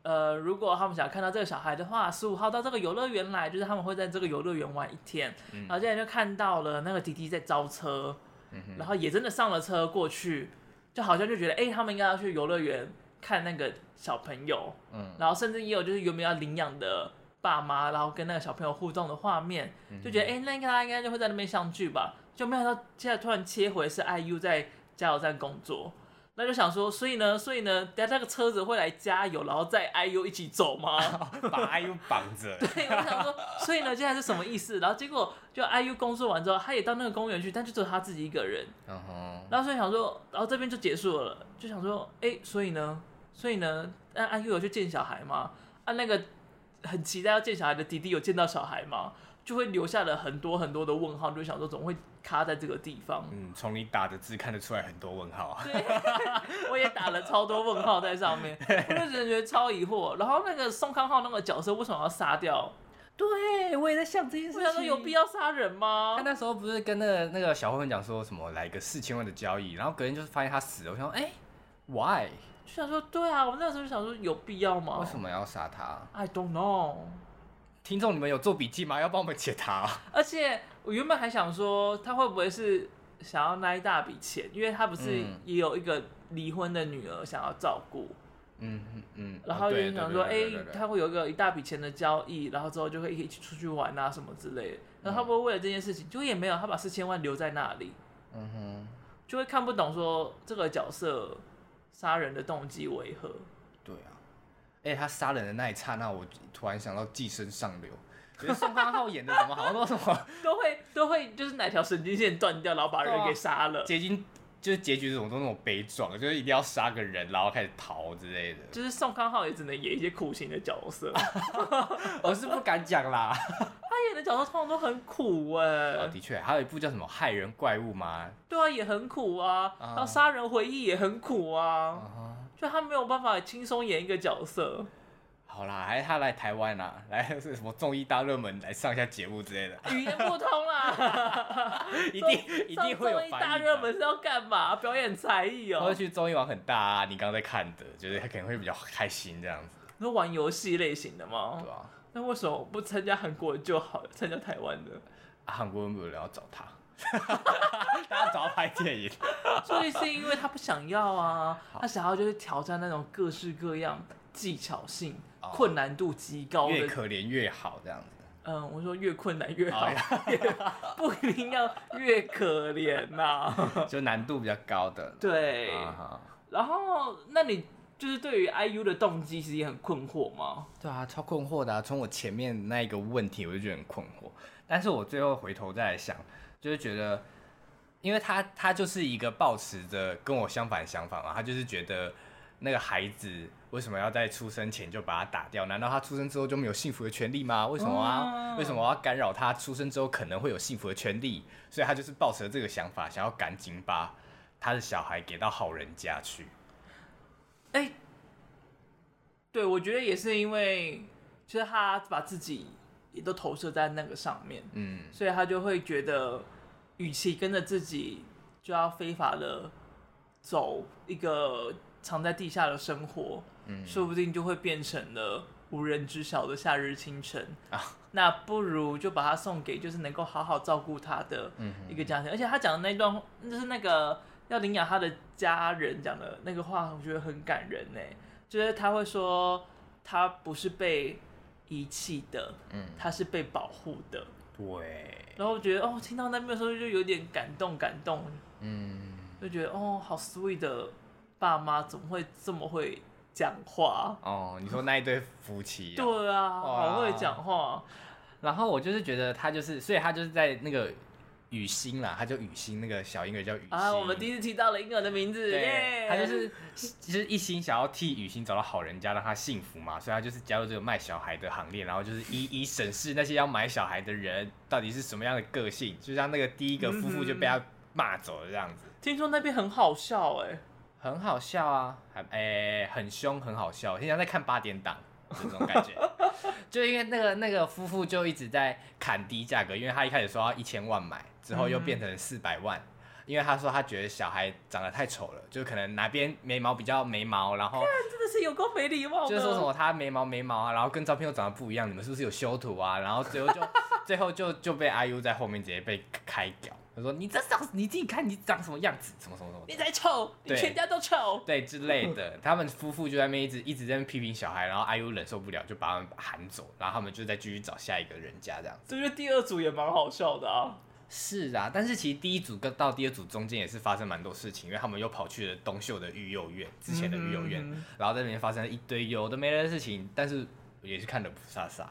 呃，如果他们想看到这个小孩的话，十五号到这个游乐园来，就是他们会在这个游乐园玩一天，嗯、然后现在就看到了那个弟弟在招车，嗯、然后也真的上了车过去，就好像就觉得，哎、欸，他们应该要去游乐园看那个小朋友，嗯，然后甚至也有就是有没有要领养的。爸妈，然后跟那个小朋友互动的画面，就觉得哎、欸，那应该他应该就会在那边相聚吧。就没想到现在突然切回是 IU 在加油站工作，那就想说，所以呢，所以呢，等下那个车子会来加油，然后载 IU 一起走吗？把 IU 绑着。对，我想说，所以呢，现在是什么意思？然后结果就 IU 工作完之后，他也到那个公园去，但就只有他自己一个人。Uh huh. 然后所以想说，然后这边就结束了，就想说，哎，所以呢，所以呢，那 IU 有去见小孩吗？啊，那个很期待要见小孩的弟弟有见到小孩吗？就会留下了很多很多的问号，就想说总会卡在这个地方。嗯，从你打的字看得出来很多问号啊。对，我也打了超多问号在上面，我就觉得超疑惑。然后那个宋康昊那个角色为什么要杀掉？对，我也在想这件事情。我想说有必要杀人吗？他那时候不是跟那个那个小混混讲说什么来个四千万的交易，然后隔天就是发现他死了。我想说，哎、欸，why？就想说，对啊，我那时候就想说有必要吗？为什么要杀他？I don't know。听众，你们有做笔记吗？要帮我们解答。而且我原本还想说，他会不会是想要那一大笔钱？因为他不是也有一个离婚的女儿想要照顾。嗯嗯嗯。然后就想说，哎，他会有一个一大笔钱的交易，然后之后就会一起出去玩啊什么之类的。然后他不会为了这件事情，就也没有，他把四千万留在那里。嗯哼。就会看不懂说这个角色杀人的动机为何。哎，他杀人的那一刹那，我突然想到《寄生上流》，觉得宋康昊演的怎么好像都什么 都会都会就是哪条神经线断掉，然后把人给杀了。结局就是结局这种都那种悲壮，就是一定要杀个人，然后开始逃之类的。就是宋康昊也只能演一些苦情的角色，我是不敢讲啦。他演的角色通常都很苦哎。的确，还有一部叫什么《害人怪物》吗？对啊，也很苦啊。然后《杀人回忆》也很苦啊。就他没有办法轻松演一个角色。好啦，还是他来台湾啦，来是什么综艺大热门来上一下节目之类的。语言不通啦，一定一定会有。综艺大热门是要干嘛？表演才艺哦。或者去综艺玩很大啊，你刚刚在看的，就是他可能会比较开心这样子。那玩游戏类型的吗？对啊。那为什么不参加韩国就好，参加台湾的？啊，韩国人没有人要找他。大家找他拍电影，所以是因为他不想要啊，他想要就是挑战那种各式各样技巧性、哦、困难度极高的，越可怜越好这样子。嗯，我说越困难越好，哦、不一定要越可怜呐、啊，就难度比较高的。对，哦、然后那你就是对于 IU 的动机其实也很困惑吗？对啊，超困惑的、啊。从我前面那一个问题，我就觉得很困惑，但是我最后回头再来想。就是觉得，因为他他就是一个抱持着跟我相反的想法嘛，他就是觉得那个孩子为什么要在出生前就把他打掉？难道他出生之后就没有幸福的权利吗？为什么啊？为什么我要干扰他出生之后可能会有幸福的权利？所以他就是抱持着这个想法，想要赶紧把他的小孩给到好人家去。哎、欸，对，我觉得也是因为，就是他把自己。也都投射在那个上面，嗯，所以他就会觉得，与其跟着自己，就要非法的走一个藏在地下的生活，嗯，说不定就会变成了无人知晓的夏日清晨啊。那不如就把它送给就是能够好好照顾他的一个家庭。嗯、而且他讲的那段，就是那个要领养他的家人讲的那个话，我觉得很感人呢。就是他会说，他不是被。遗弃的，嗯，他是被保护的，对。然后我觉得，哦，听到那边的时候就有点感动，感动，嗯，就觉得，哦，好 sweet 的爸妈怎么会这么会讲话？哦，你说那一对夫妻，对啊，哇好会讲话。然后我就是觉得他就是，所以他就是在那个。雨欣啦，他叫雨欣，那个小婴儿叫雨欣。啊，我们第一次提到了婴儿的名字。耶，他就是其实一心想要替雨欣找到好人家，让他幸福嘛，所以他就是加入这个卖小孩的行列，然后就是一一审视那些要买小孩的人到底是什么样的个性，就像那个第一个夫妇就被他骂走了这样子。嗯、听说那边很好笑哎、欸，很好笑啊，还哎、欸、很凶，很好笑，现在在看八点档这种感觉。就因为那个那个夫妇就一直在砍低价格，因为他一开始说要一千万买。之后又变成四百万，因为他说他觉得小孩长得太丑了，就可能哪边眉毛比较眉毛，然后真的是有够没礼貌，就是说什么他眉毛眉毛啊，然后跟照片又长得不一样，你们是不是有修图啊？然后最后就 最后就就被 IU 在后面直接被开屌，他说你这长你自己看你长什么样子，什么什么什么，你才丑，你全家都丑，对，对之类的，他们夫妇就在那边一直一直在那边批评小孩，然后 IU 忍受不了就把他们喊走，然后他们就再继续找下一个人家这样子。这个第二组也蛮好笑的啊。是啊，但是其实第一组跟到第二组中间也是发生蛮多事情，因为他们又跑去了东秀的育幼院，之前的育幼院，嗯、然后在那边发生了一堆有的没的事情，但是也是看得不飒飒。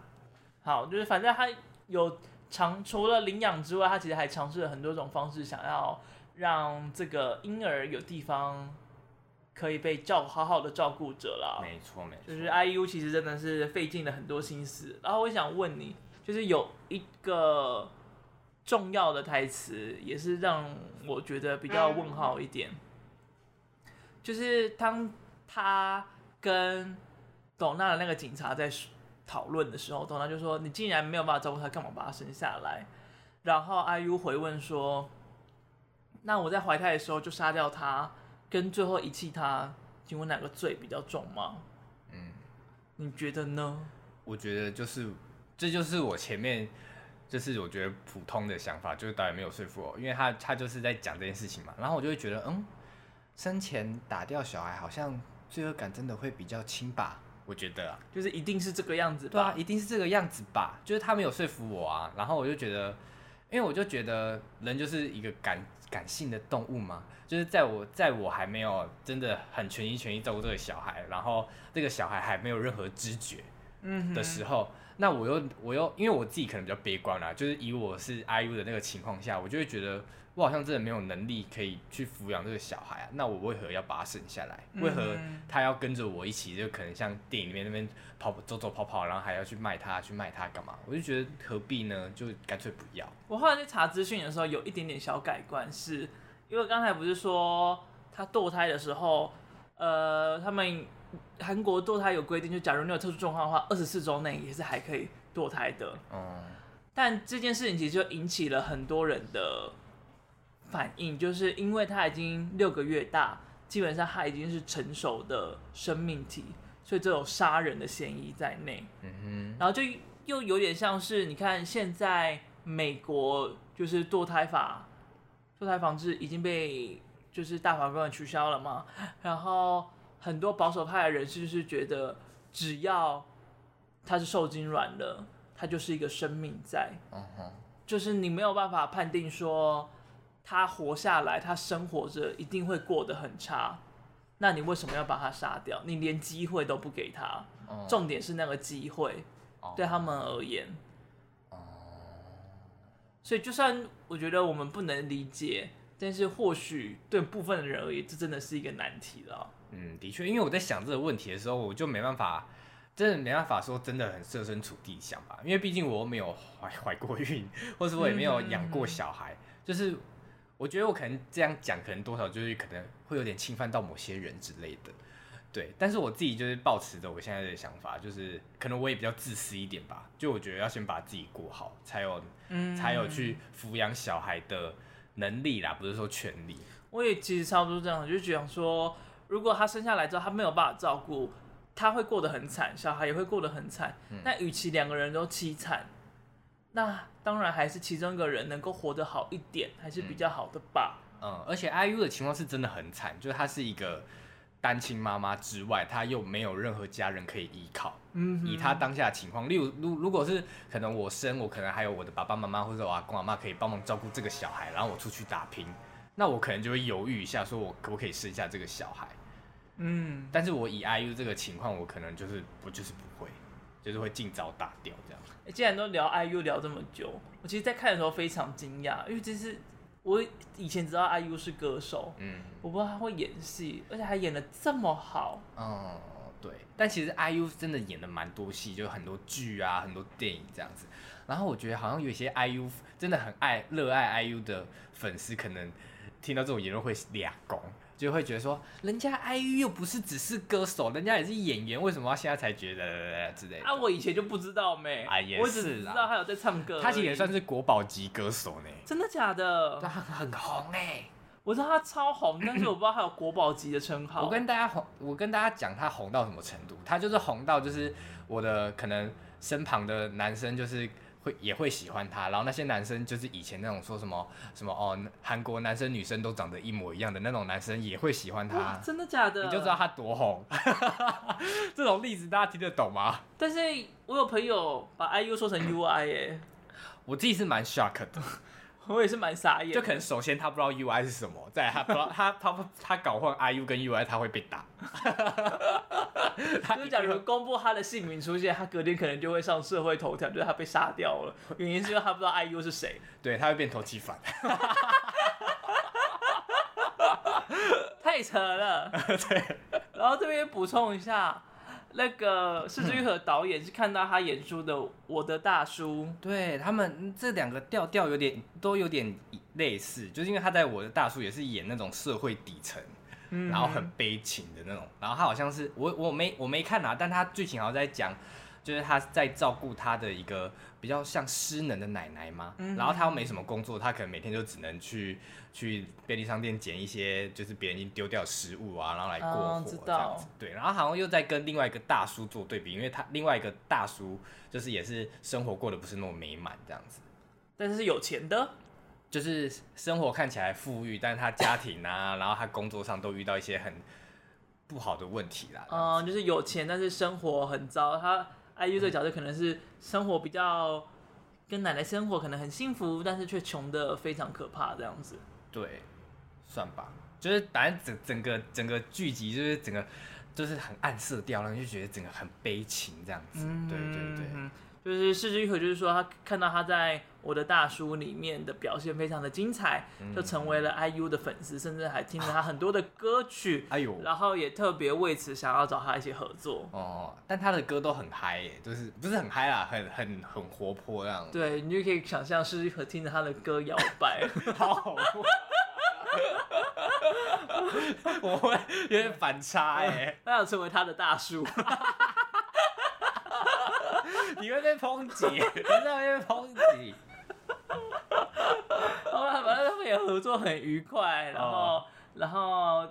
好，就是反正他有尝除了领养之外，他其实还尝试了很多种方式，想要让这个婴儿有地方可以被照好好的照顾着啦。没错没错，就是 IU 其实真的是费尽了很多心思。然后我想问你，就是有一个。重要的台词也是让我觉得比较问号一点，就是当他跟董娜的那个警察在讨论的时候，董娜就说：“你竟然没有办法照顾他，干嘛把他生下来？”然后阿 U 回问说：“那我在怀胎的时候就杀掉他，跟最后遗弃他，请问哪个罪比较重吗？”嗯，你觉得呢？我觉得就是，这就是我前面。就是我觉得普通的想法，就是导演没有说服我，因为他他就是在讲这件事情嘛，然后我就会觉得，嗯，生前打掉小孩，好像罪恶感真的会比较轻吧？我觉得啊，就是一定是这个样子，对啊，一定是这个样子吧？就是他没有说服我啊，然后我就觉得，因为我就觉得人就是一个感感性的动物嘛，就是在我在我还没有真的很全心全意照顾这个小孩，然后这个小孩还没有任何知觉，嗯的时候。嗯那我又我又因为我自己可能比较悲观啦，就是以我是 IU 的那个情况下，我就会觉得我好像真的没有能力可以去抚养这个小孩啊。那我为何要把他生下来？为何他要跟着我一起？就可能像电影里面那边跑走走跑跑，然后还要去卖他去卖他干嘛？我就觉得何必呢？就干脆不要。我后来在查资讯的时候，有一点点小改观，是因为刚才不是说他堕胎的时候，呃，他们。韩国堕胎有规定，就假如你有特殊状况的话，二十四周内也是还可以堕胎的。嗯，但这件事情其实就引起了很多人的反应，就是因为他已经六个月大，基本上他已经是成熟的生命体，所以这有杀人的嫌疑在内。嗯哼，然后就又有点像是你看现在美国就是堕胎法，堕胎防治已经被就是大法官取消了嘛，然后。很多保守派的人士就是觉得，只要他是受精卵了，他就是一个生命在嗯哼就是你没有办法判定说他活下来，他生活着一定会过得很差，那你为什么要把他杀掉？你连机会都不给他，uh. 重点是那个机会，uh. 对他们而言，uh. 所以就算我觉得我们不能理解，但是或许对部分的人而言，这真的是一个难题了。嗯，的确，因为我在想这个问题的时候，我就没办法，真的没办法说真的很设身处地想吧，因为毕竟我没有怀 怀过孕，或是我也没有养过小孩，嗯、就是我觉得我可能这样讲，可能多少就是可能会有点侵犯到某些人之类的，对。但是我自己就是抱持着我现在的想法，就是可能我也比较自私一点吧，就我觉得要先把自己过好，才有，嗯、才有去抚养小孩的能力啦，不是说权利。我也其实差不多这样，就觉得说。如果他生下来之后，他没有办法照顾，他会过得很惨，小孩也会过得很惨。嗯、那与其两个人都凄惨，那当然还是其中一个人能够活得好一点，还是比较好的吧。嗯，嗯，而且 IU 的情况是真的很惨，就是她是一个单亲妈妈之外，她又没有任何家人可以依靠。嗯，以她当下的情况，例如如如果是可能我生，我可能还有我的爸爸妈妈或者我阿公阿妈可以帮忙照顾这个小孩，然后我出去打拼，那我可能就会犹豫一下，说我可不可以生下这个小孩。嗯，但是我以 IU 这个情况，我可能就是我就是不会，就是会尽早打掉这样。既然都聊 IU 聊这么久，我其实，在看的时候非常惊讶，因为这是我以前知道 IU 是歌手，嗯，我不知道他会演戏，而且还演的这么好。嗯，对。但其实 IU 真的演了蛮多戏，就很多剧啊，很多电影这样子。然后我觉得好像有些 IU 真的很爱、热爱 IU 的粉丝，可能听到这种言论会俩攻。就会觉得说，人家 IU 又不是只是歌手，人家也是演员，为什么要现在才觉得之类的？啊，我以前就不知道没，啊也是，我只知道他有在唱歌，他其实也算是国宝级歌手呢。真的假的？他很红哎，我知道他超红，但是我不知道他有国宝级的称号。我跟大家红，我跟大家讲他红到什么程度？他就是红到就是我的可能身旁的男生就是。会也会喜欢他，然后那些男生就是以前那种说什么什么哦，韩国男生女生都长得一模一样的那种男生也会喜欢他。真的假的？你就知道他多红。这种例子大家听得懂吗？但是我有朋友把 IU 说成 UI 耶，我自己是蛮 shock 的。我也是蛮傻眼，就可能首先他不知道 UI 是什么，再来他不知道他他他，他搞混 IU 跟 UI，他会被打。就是假如公布他的姓名出现，他隔天可能就会上社会头条，就是他被杀掉了，原因是因为他不知道 IU 是谁。对，他会变投机犯。太扯了。对。然后这边补充一下。那个是枝裕和导演是看到他演出的《我的大叔》，对他们这两个调调有点都有点类似，就是因为他在我的大叔也是演那种社会底层，然后很悲情的那种，然后他好像是我我没我没看啊，但他剧情好像在讲。就是他在照顾他的一个比较像失能的奶奶嘛，嗯、然后他又没什么工作，他可能每天就只能去去便利商店捡一些就是别人已经丢掉的食物啊，然后来过活这样子。哦、对，然后好像又在跟另外一个大叔做对比，因为他另外一个大叔就是也是生活过得不是那么美满这样子，但是是有钱的，就是生活看起来富裕，但是他家庭啊，然后他工作上都遇到一些很不好的问题啦。嗯，就是有钱，但是生活很糟，他。IU 这个角色可能是生活比较跟奶奶生活可能很幸福，但是却穷得非常可怕这样子。对，算吧，就是反正整整个整个剧集就是整个就是很暗色调，然后就觉得整个很悲情这样子。嗯、对对对。就是是枝裕和，就是说他看到他在我的大叔里面的表现非常的精彩，嗯、就成为了 IU 的粉丝，甚至还听了他很多的歌曲，哎呦，然后也特别为此想要找他一起合作。哦，但他的歌都很嗨耶，就是不是很嗨啦，很很很活泼这样。对，你就可以想象是枝裕和听着他的歌摇摆，好，我会有点反差哎，他想成为他的大叔。你会被抨击，你会被抨击。好吧，反正他们也合作很愉快，然后，哦、然后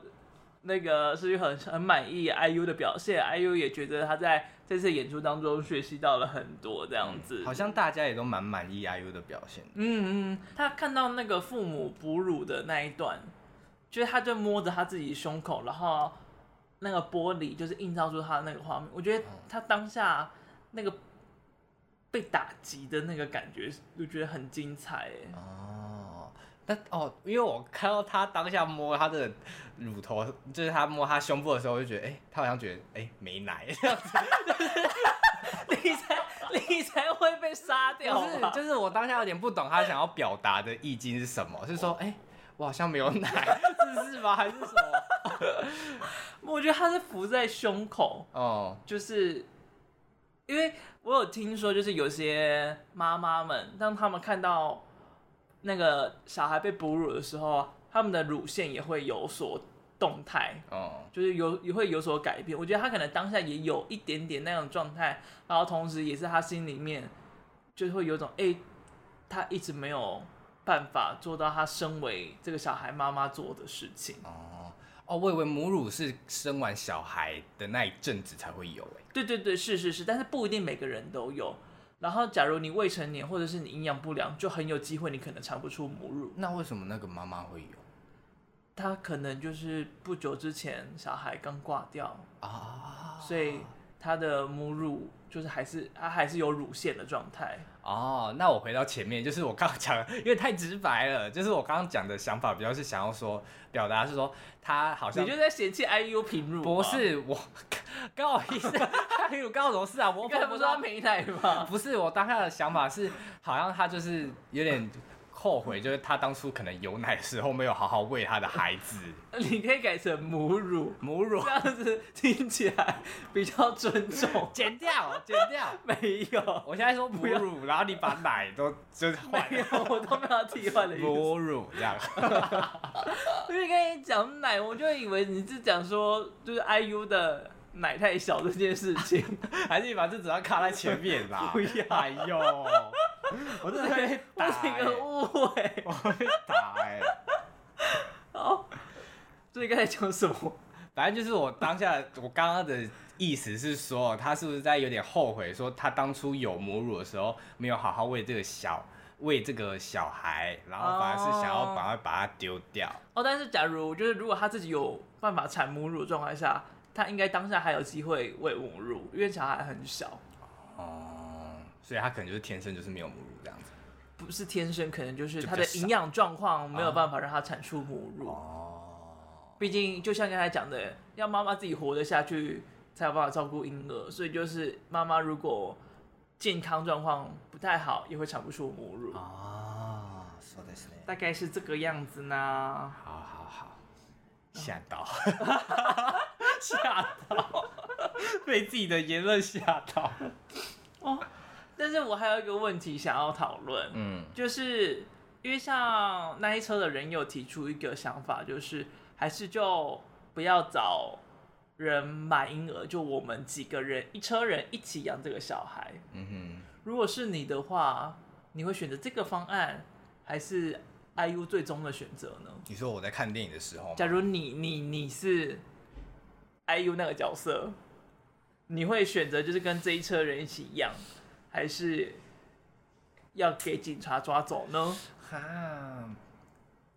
那个是玉很很满意 IU 的表现，IU 也觉得他在这次演出当中学习到了很多，这样子、嗯。好像大家也都蛮满意 IU 的表现。嗯嗯，他看到那个父母哺乳的那一段，就是他就摸着他自己胸口，然后那个玻璃就是映照出他的那个画面，我觉得他当下那个。被打击的那个感觉，就觉得很精彩哎。哦，但哦，因为我看到他当下摸他的乳头，就是他摸他胸部的时候，我就觉得，哎、欸，他好像觉得，哎、欸，没奶这样子。你才你才会被杀掉。是，就是我当下有点不懂他想要表达的意境是什么，是说，哎、欸，我好像没有奶，是是吗？还是什么？我觉得他是浮在胸口，哦，就是。因为我有听说，就是有些妈妈们，当他们看到那个小孩被哺乳的时候，他们的乳腺也会有所动态，哦，就是有也会有所改变。我觉得他可能当下也有一点点那种状态，然后同时也是他心里面就会有种，哎，他一直没有办法做到他身为这个小孩妈妈做的事情。哦哦，我以为母乳是生完小孩的那一阵子才会有诶。对对对，是是是，但是不一定每个人都有。然后，假如你未成年或者是你营养不良，就很有机会你可能尝不出母乳。那为什么那个妈妈会有？她可能就是不久之前小孩刚挂掉啊，所以她的母乳。就是还是它还是有乳腺的状态哦。那我回到前面，就是我刚刚讲的，因为太直白了。就是我刚刚讲的想法，比较是想要说表达是说，他好像你就在嫌弃 IU 平乳？不是我，刚好意思，平乳刚好什么事啊？我刚才不是说他没奶吗？不是，我当下的想法是，好像他就是有点。后悔就是他当初可能有奶的时候没有好好喂他的孩子。你可以改成母乳，母乳这样子听起来比较尊重。剪掉，剪掉，没有。我现在说母乳，然后你把奶都就是换。没有，我都没有替换的意思。母乳这样。因为跟你讲奶，我就以为你是讲说就是 IU 的奶太小这件事情，还是你把这只要卡在前面啦？不要，哎呦。我真的会打、欸，这是一个误会。我会打哎、欸。好，所以刚才讲什么？反正就是我当下，我刚刚的意思是说，他是不是在有点后悔，说他当初有母乳的时候没有好好喂这个小喂这个小孩，然后反而是想要把它把它丢掉。哦，但是假如就是如果他自己有办法产母乳状态下，他应该当下还有机会喂母乳，因为小孩很小。哦。所以他可能就是天生就是没有母乳这样子。不是天生，可能就是他的营养状况没有办法让他产出母乳。哦，毕竟就像刚才讲的，要妈妈自己活得下去，才有办法照顾婴儿。所以就是妈妈如果健康状况不太好，也会产不出母乳。哦，说的是大概是这个样子呢。好好好，吓到，吓到，被自己的言论吓到。哦。但是我还有一个问题想要讨论，嗯，就是因为像那一车的人有提出一个想法，就是还是就不要找人买婴儿，就我们几个人一车人一起养这个小孩。嗯哼，如果是你的话，你会选择这个方案，还是 IU 最终的选择呢？你说我在看电影的时候，假如你你你是 IU 那个角色，你会选择就是跟这一车人一起养？还是要给警察抓走呢？哈，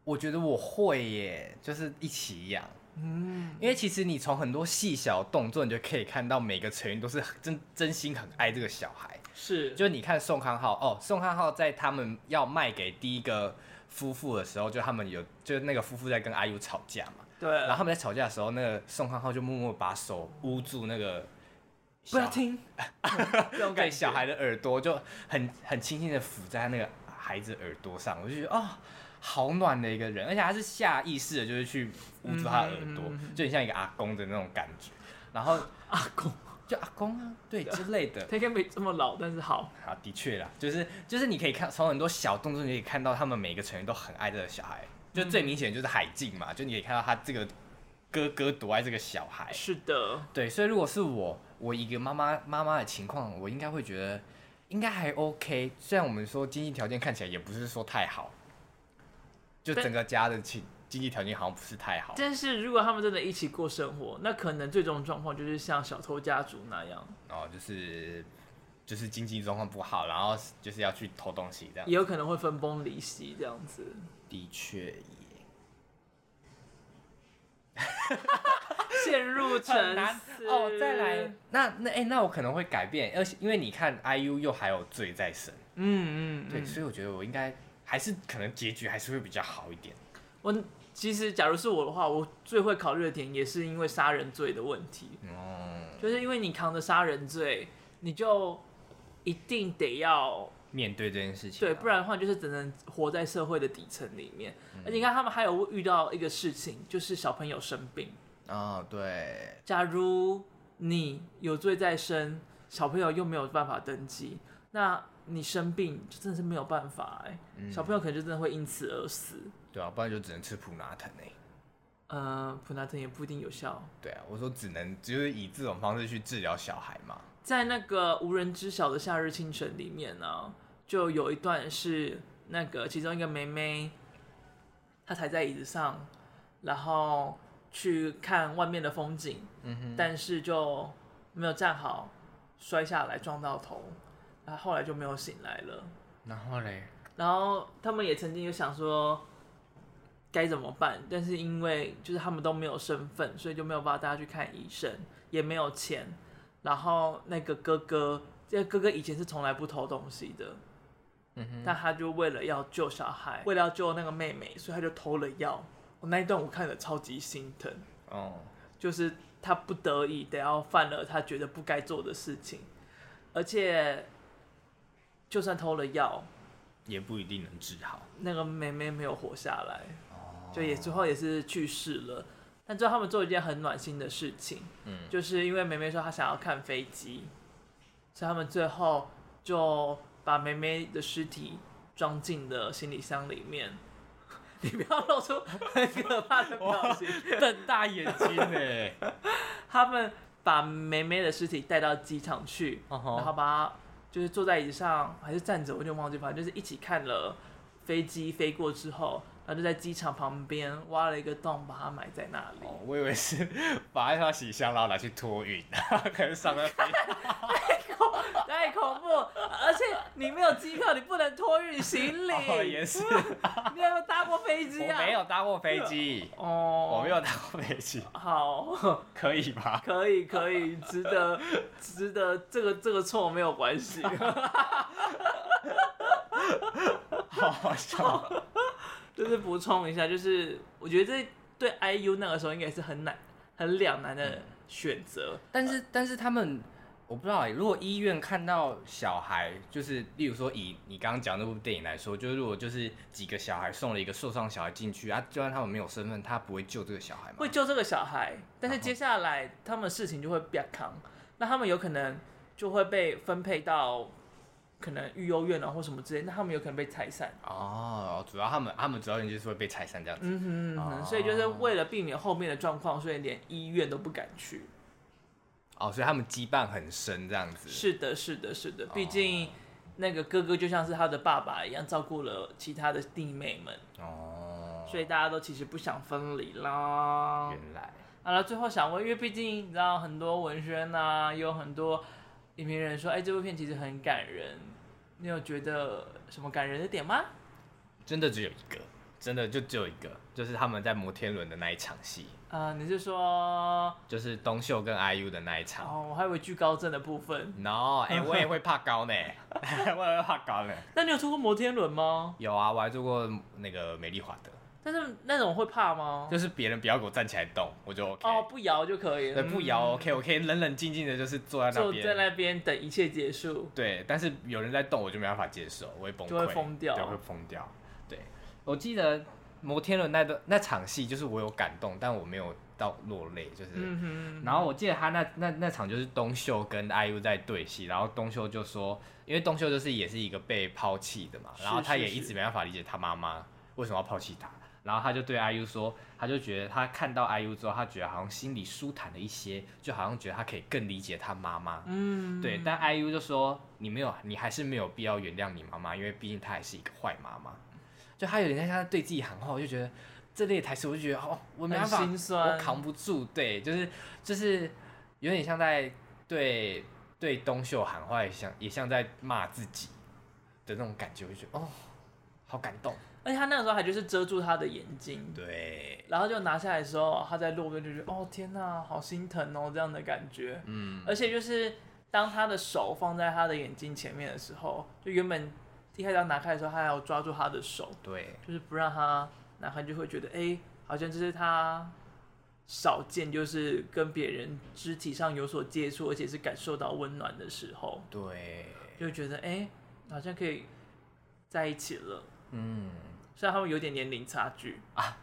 我觉得我会耶，就是一起养。嗯，因为其实你从很多细小动作，你就可以看到每个成员都是真真心很爱这个小孩。是，就是你看宋康昊哦，宋康昊在他们要卖给第一个夫妇的时候，就他们有，就是那个夫妇在跟阿 U 吵架嘛。对。然后他们在吵架的时候，那个宋康昊就默默把手捂住那个。不要听，对小孩的耳朵就很很轻轻的抚在他那个孩子耳朵上，我就觉得哦，好暖的一个人，而且他是下意识的，就是去捂住他的耳朵，嗯、就很像一个阿公的那种感觉。然后阿公就阿公啊，对之类的，他应该没这么老，但是好，好的确啦，就是就是你可以看从很多小动作，你可以看到他们每一个成员都很爱这个小孩，就最明显就是海静嘛，就你可以看到他这个哥哥独爱这个小孩。是的，对，所以如果是我。我一个妈妈妈妈的情况，我应该会觉得应该还 OK。虽然我们说经济条件看起来也不是说太好，就整个家的经经济条件好像不是太好。但是如果他们真的一起过生活，那可能最终状况就是像小偷家族那样。哦，就是就是经济状况不好，然后就是要去偷东西这样。也有可能会分崩离析这样子。的确也。陷入沉思。哦，再来，那那哎、欸，那我可能会改变，而且因为你看，IU 又还有罪在身，嗯嗯，对，所以我觉得我应该还是可能结局还是会比较好一点。我其实假如是我的话，我最会考虑的点也是因为杀人罪的问题，嗯，就是因为你扛着杀人罪，你就一定得要面对这件事情，对，不然的话就是只能活在社会的底层里面。嗯、而且你看他们还有遇到一个事情，就是小朋友生病。啊、哦，对。假如你有罪在身，小朋友又没有办法登记，那你生病就真的是没有办法哎、嗯，小朋友可能就真的会因此而死。对啊，不然就只能吃普拿疼哎。呃，普拿疼也不一定有效。对啊，我说只能就是以这种方式去治疗小孩嘛。在那个无人知晓的夏日清晨里面呢，就有一段是那个其中一个妹妹，她踩在椅子上，然后。去看外面的风景，嗯，但是就没有站好，摔下来撞到头，然后后来就没有醒来了。然后嘞？然后他们也曾经有想说该怎么办，但是因为就是他们都没有身份，所以就没有办法带他去看医生，也没有钱。然后那个哥哥，这个哥哥以前是从来不偷东西的，嗯哼，但他就为了要救小孩，为了要救那个妹妹，所以他就偷了药。我那一段我看了超级心疼，哦，就是他不得已得要犯了他觉得不该做的事情，而且就算偷了药，也不一定能治好。那个妹妹没有活下来，哦，就也最后也是去世了。但最后他们做一件很暖心的事情，嗯，就是因为梅梅说她想要看飞机，所以他们最后就把梅梅的尸体装进了行李箱里面。你不要露出很可怕的表情，瞪大眼睛哎！他们把梅梅的尸体带到机场去，uh -huh. 然后把她就是坐在椅子上还是站着，我就忘记，反正就是一起看了飞机飞过之后。他就在机场旁边挖了一个洞，把它埋在那里。哦，我以为是 把一套行李箱然后拿去托运，可能上了飞机。太恐太恐怖！而且你没有机票，你不能托运行李。哦，也是。你有没有搭过飞机啊？我没有搭过飞机。哦。我没有搭过飞机。好，可以吧？可以，可以，值得，值得。这个这个错没有关系。好好笑。就是补充一下，就是我觉得这对 IU 那个时候应该是很难、很两难的选择。但是，但是他们。我不知道，如果医院看到小孩，就是例如说以你刚刚讲那部电影来说，就是如果就是几个小孩送了一个受伤小孩进去啊，就算他们没有身份，他不会救这个小孩吗？会救这个小孩，但是接下来他们事情就会变康，那他们有可能就会被分配到可能育幼院啊或什么之类，那他们有可能被拆散。哦，主要他们他们主要原因就是会被拆散这样子。嗯哼，嗯哼，哦，所以就是为了避免后面的状况，所以连医院都不敢去。哦，所以他们羁绊很深，这样子。是的，是的，是的。毕竟那个哥哥就像是他的爸爸一样，照顾了其他的弟妹们。哦。所以大家都其实不想分离啦。原来。好了，最后想问，因为毕竟你知道很多文宣啊，有很多影评人说，哎，这部片其实很感人。你有觉得什么感人的点吗？真的只有一个，真的就只有一个，就是他们在摩天轮的那一场戏。啊、呃，你是说就是东秀跟 IU 的那一场？哦，我还以为惧高症的部分。No，哎、欸，我也会怕高呢，我也会怕高呢。那你有坐过摩天轮吗？有啊，我还坐过那个美丽华的。但是那种会怕吗？就是别人不要给我站起来动，我就 OK。哦，不摇就可以了。对，不摇 OK，我可以冷冷静静的，就是坐在那边，坐在那边等一切结束。对，但是有人在动，我就没办法接受，我会崩溃，就会疯掉，对，会疯掉。对，我记得。摩天轮那段那场戏，就是我有感动，但我没有到落泪，就是。然后我记得他那那那场就是东秀跟 IU 在对戏，然后东秀就说，因为东秀就是也是一个被抛弃的嘛，然后他也一直没办法理解他妈妈为什么要抛弃他，然后他就对 IU 说，他就觉得他看到 IU 之后，他觉得好像心里舒坦了一些，就好像觉得他可以更理解他妈妈。嗯。对，但 IU 就说，你没有，你还是没有必要原谅你妈妈，因为毕竟她还是一个坏妈妈。就他有点像他对自己喊话，我就觉得这类台词，我就觉得哦，我没办法，心酸，我扛不住。对，就是就是有点像在对对东秀喊话，也像也像在骂自己的那种感觉，我就觉得哦，好感动。而且他那个时候还就是遮住他的眼睛，对，然后就拿下来的时候，他在落边就觉得哦天哪，好心疼哦这样的感觉。嗯，而且就是当他的手放在他的眼睛前面的时候，就原本。一开始要拿开的时候，他还要抓住他的手，对，就是不让他拿开，就会觉得，哎、欸，好像这是他少见，就是跟别人肢体上有所接触，而且是感受到温暖的时候，对，就觉得，哎、欸，好像可以在一起了，嗯，虽然他们有点年龄差距啊，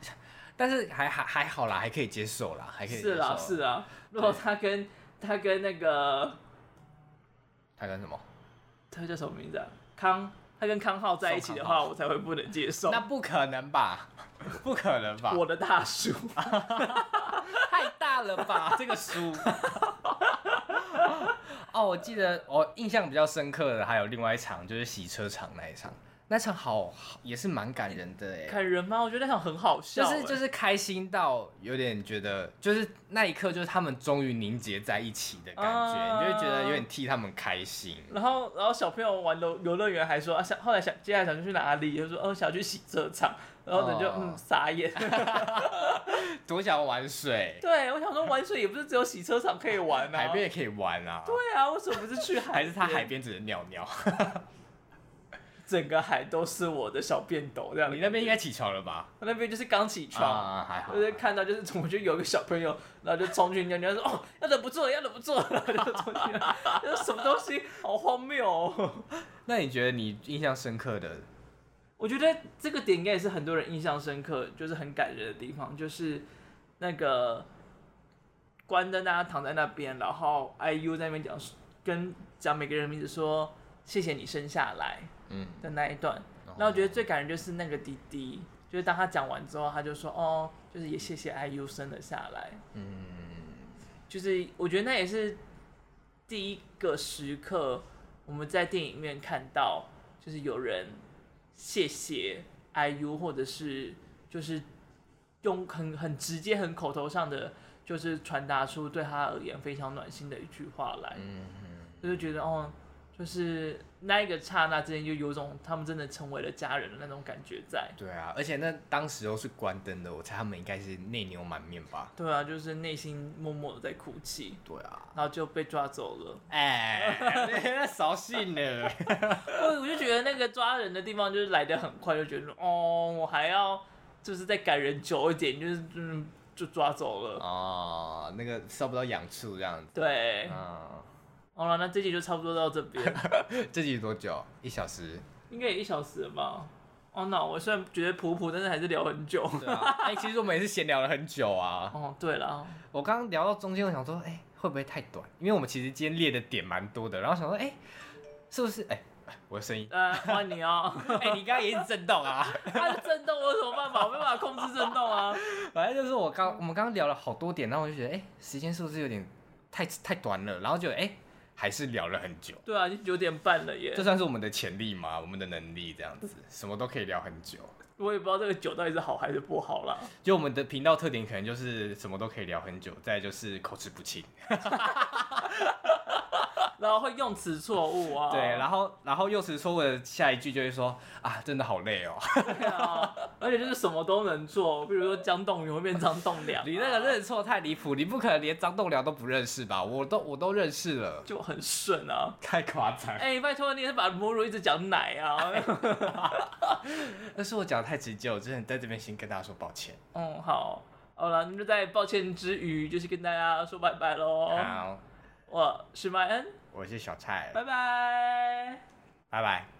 但是还还还好啦，还可以接受啦，还可以接受，是啊，是啊，如果他跟他跟那个，他跟什么？他叫什么名字啊？康。他跟康浩在一起的话，我才会不能接受。那不可能吧？不可能吧？我的大叔，太大了吧？这个叔。哦，我记得我印象比较深刻的还有另外一场，就是洗车场那一场。那场好，也是蛮感人的哎。感人吗？我觉得那场很好笑，就是就是开心到有点觉得，就是那一刻就是他们终于凝结在一起的感觉，呃、你就会觉得有点替他们开心。然后然后小朋友玩游游乐园还说啊，想后来想接下来想去哪里？就说哦想去洗车场，然后人就、哦、嗯傻眼，多想玩水。对，我想说玩水也不是只有洗车场可以玩啊，海边也可以玩啊。对啊，为什么不是去海？还是他海边只能尿尿？整个海都是我的小便斗，这样。你那边应该起床了吧？我那边就是刚起床，啊、还好。就是看到就是怎么就有个小朋友，然后就冲去尿尿，说哦要忍不住了，要忍不住了，然后就冲去了。什么东西？好荒谬哦！那你觉得你印象深刻的？我觉得这个点应该也是很多人印象深刻，就是很感人的地方，就是那个关灯，大家躺在那边，然后 IU 在那边讲，跟讲每个人名字说谢谢你生下来。嗯。的那一段，那我觉得最感人就是那个滴滴，就是当他讲完之后，他就说哦，就是也谢谢 IU 生了下来，嗯，就是我觉得那也是第一个时刻，我们在电影里面看到，就是有人谢谢 IU，或者是就是用很很直接、很口头上的，就是传达出对他而言非常暖心的一句话来，嗯，就是觉得哦。就是那一个刹那之间，就有种他们真的成为了家人的那种感觉在。对啊，而且那当时都是关灯的，我猜他们应该是内牛满面吧。对啊，就是内心默默的在哭泣。对啊，然后就被抓走了。哎，那扫兴了。我 我就觉得那个抓人的地方就是来得很快，就觉得哦，我还要就是再感人久一点，就是嗯就抓走了。哦，那个收不到痒处这样子。对。嗯。好了，那这集就差不多到这边。这集多久？一小时？应该也一小时了吧？哦，那我虽然觉得普普，但是还是聊很久。哎、啊欸，其实我们也是闲聊了很久啊。哦，对了，我刚刚聊到中间，我想说，哎、欸，会不会太短？因为我们其实今天列的点蛮多的，然后想说，哎、欸，是不是？哎、欸，我的声音。呃，换你哦。哎、欸，你刚刚也是震动啊。它是震动，我有什么办法？我没办法控制震动啊。反正就是我刚，我们刚刚聊了好多点，然后我就觉得，哎、欸，时间是不是有点太太短了？然后就，哎、欸。还是聊了很久，对啊，已经九点半了耶。这算是我们的潜力吗？我们的能力这样子，什么都可以聊很久。我也不知道这个酒到底是好还是不好啦。就我们的频道特点，可能就是什么都可以聊很久，再就是口齿不清。然后会用词错误啊，对，然后然后用词错误的下一句就会说啊，真的好累哦。对啊，而且就是什么都能做，比如说张栋梁会变张栋梁，你那个认错太离谱，你不可能连张栋梁都不认识吧？我都我都认识了，就很顺啊，太夸张。哎、欸，拜托你也是把母乳一直讲奶啊，那是我讲的太直接，我真的在这边先跟大家说抱歉。嗯，好，好了，那就在抱歉之余，就是跟大家说拜拜喽。好，我是麦恩。我是小蔡，拜拜，拜拜。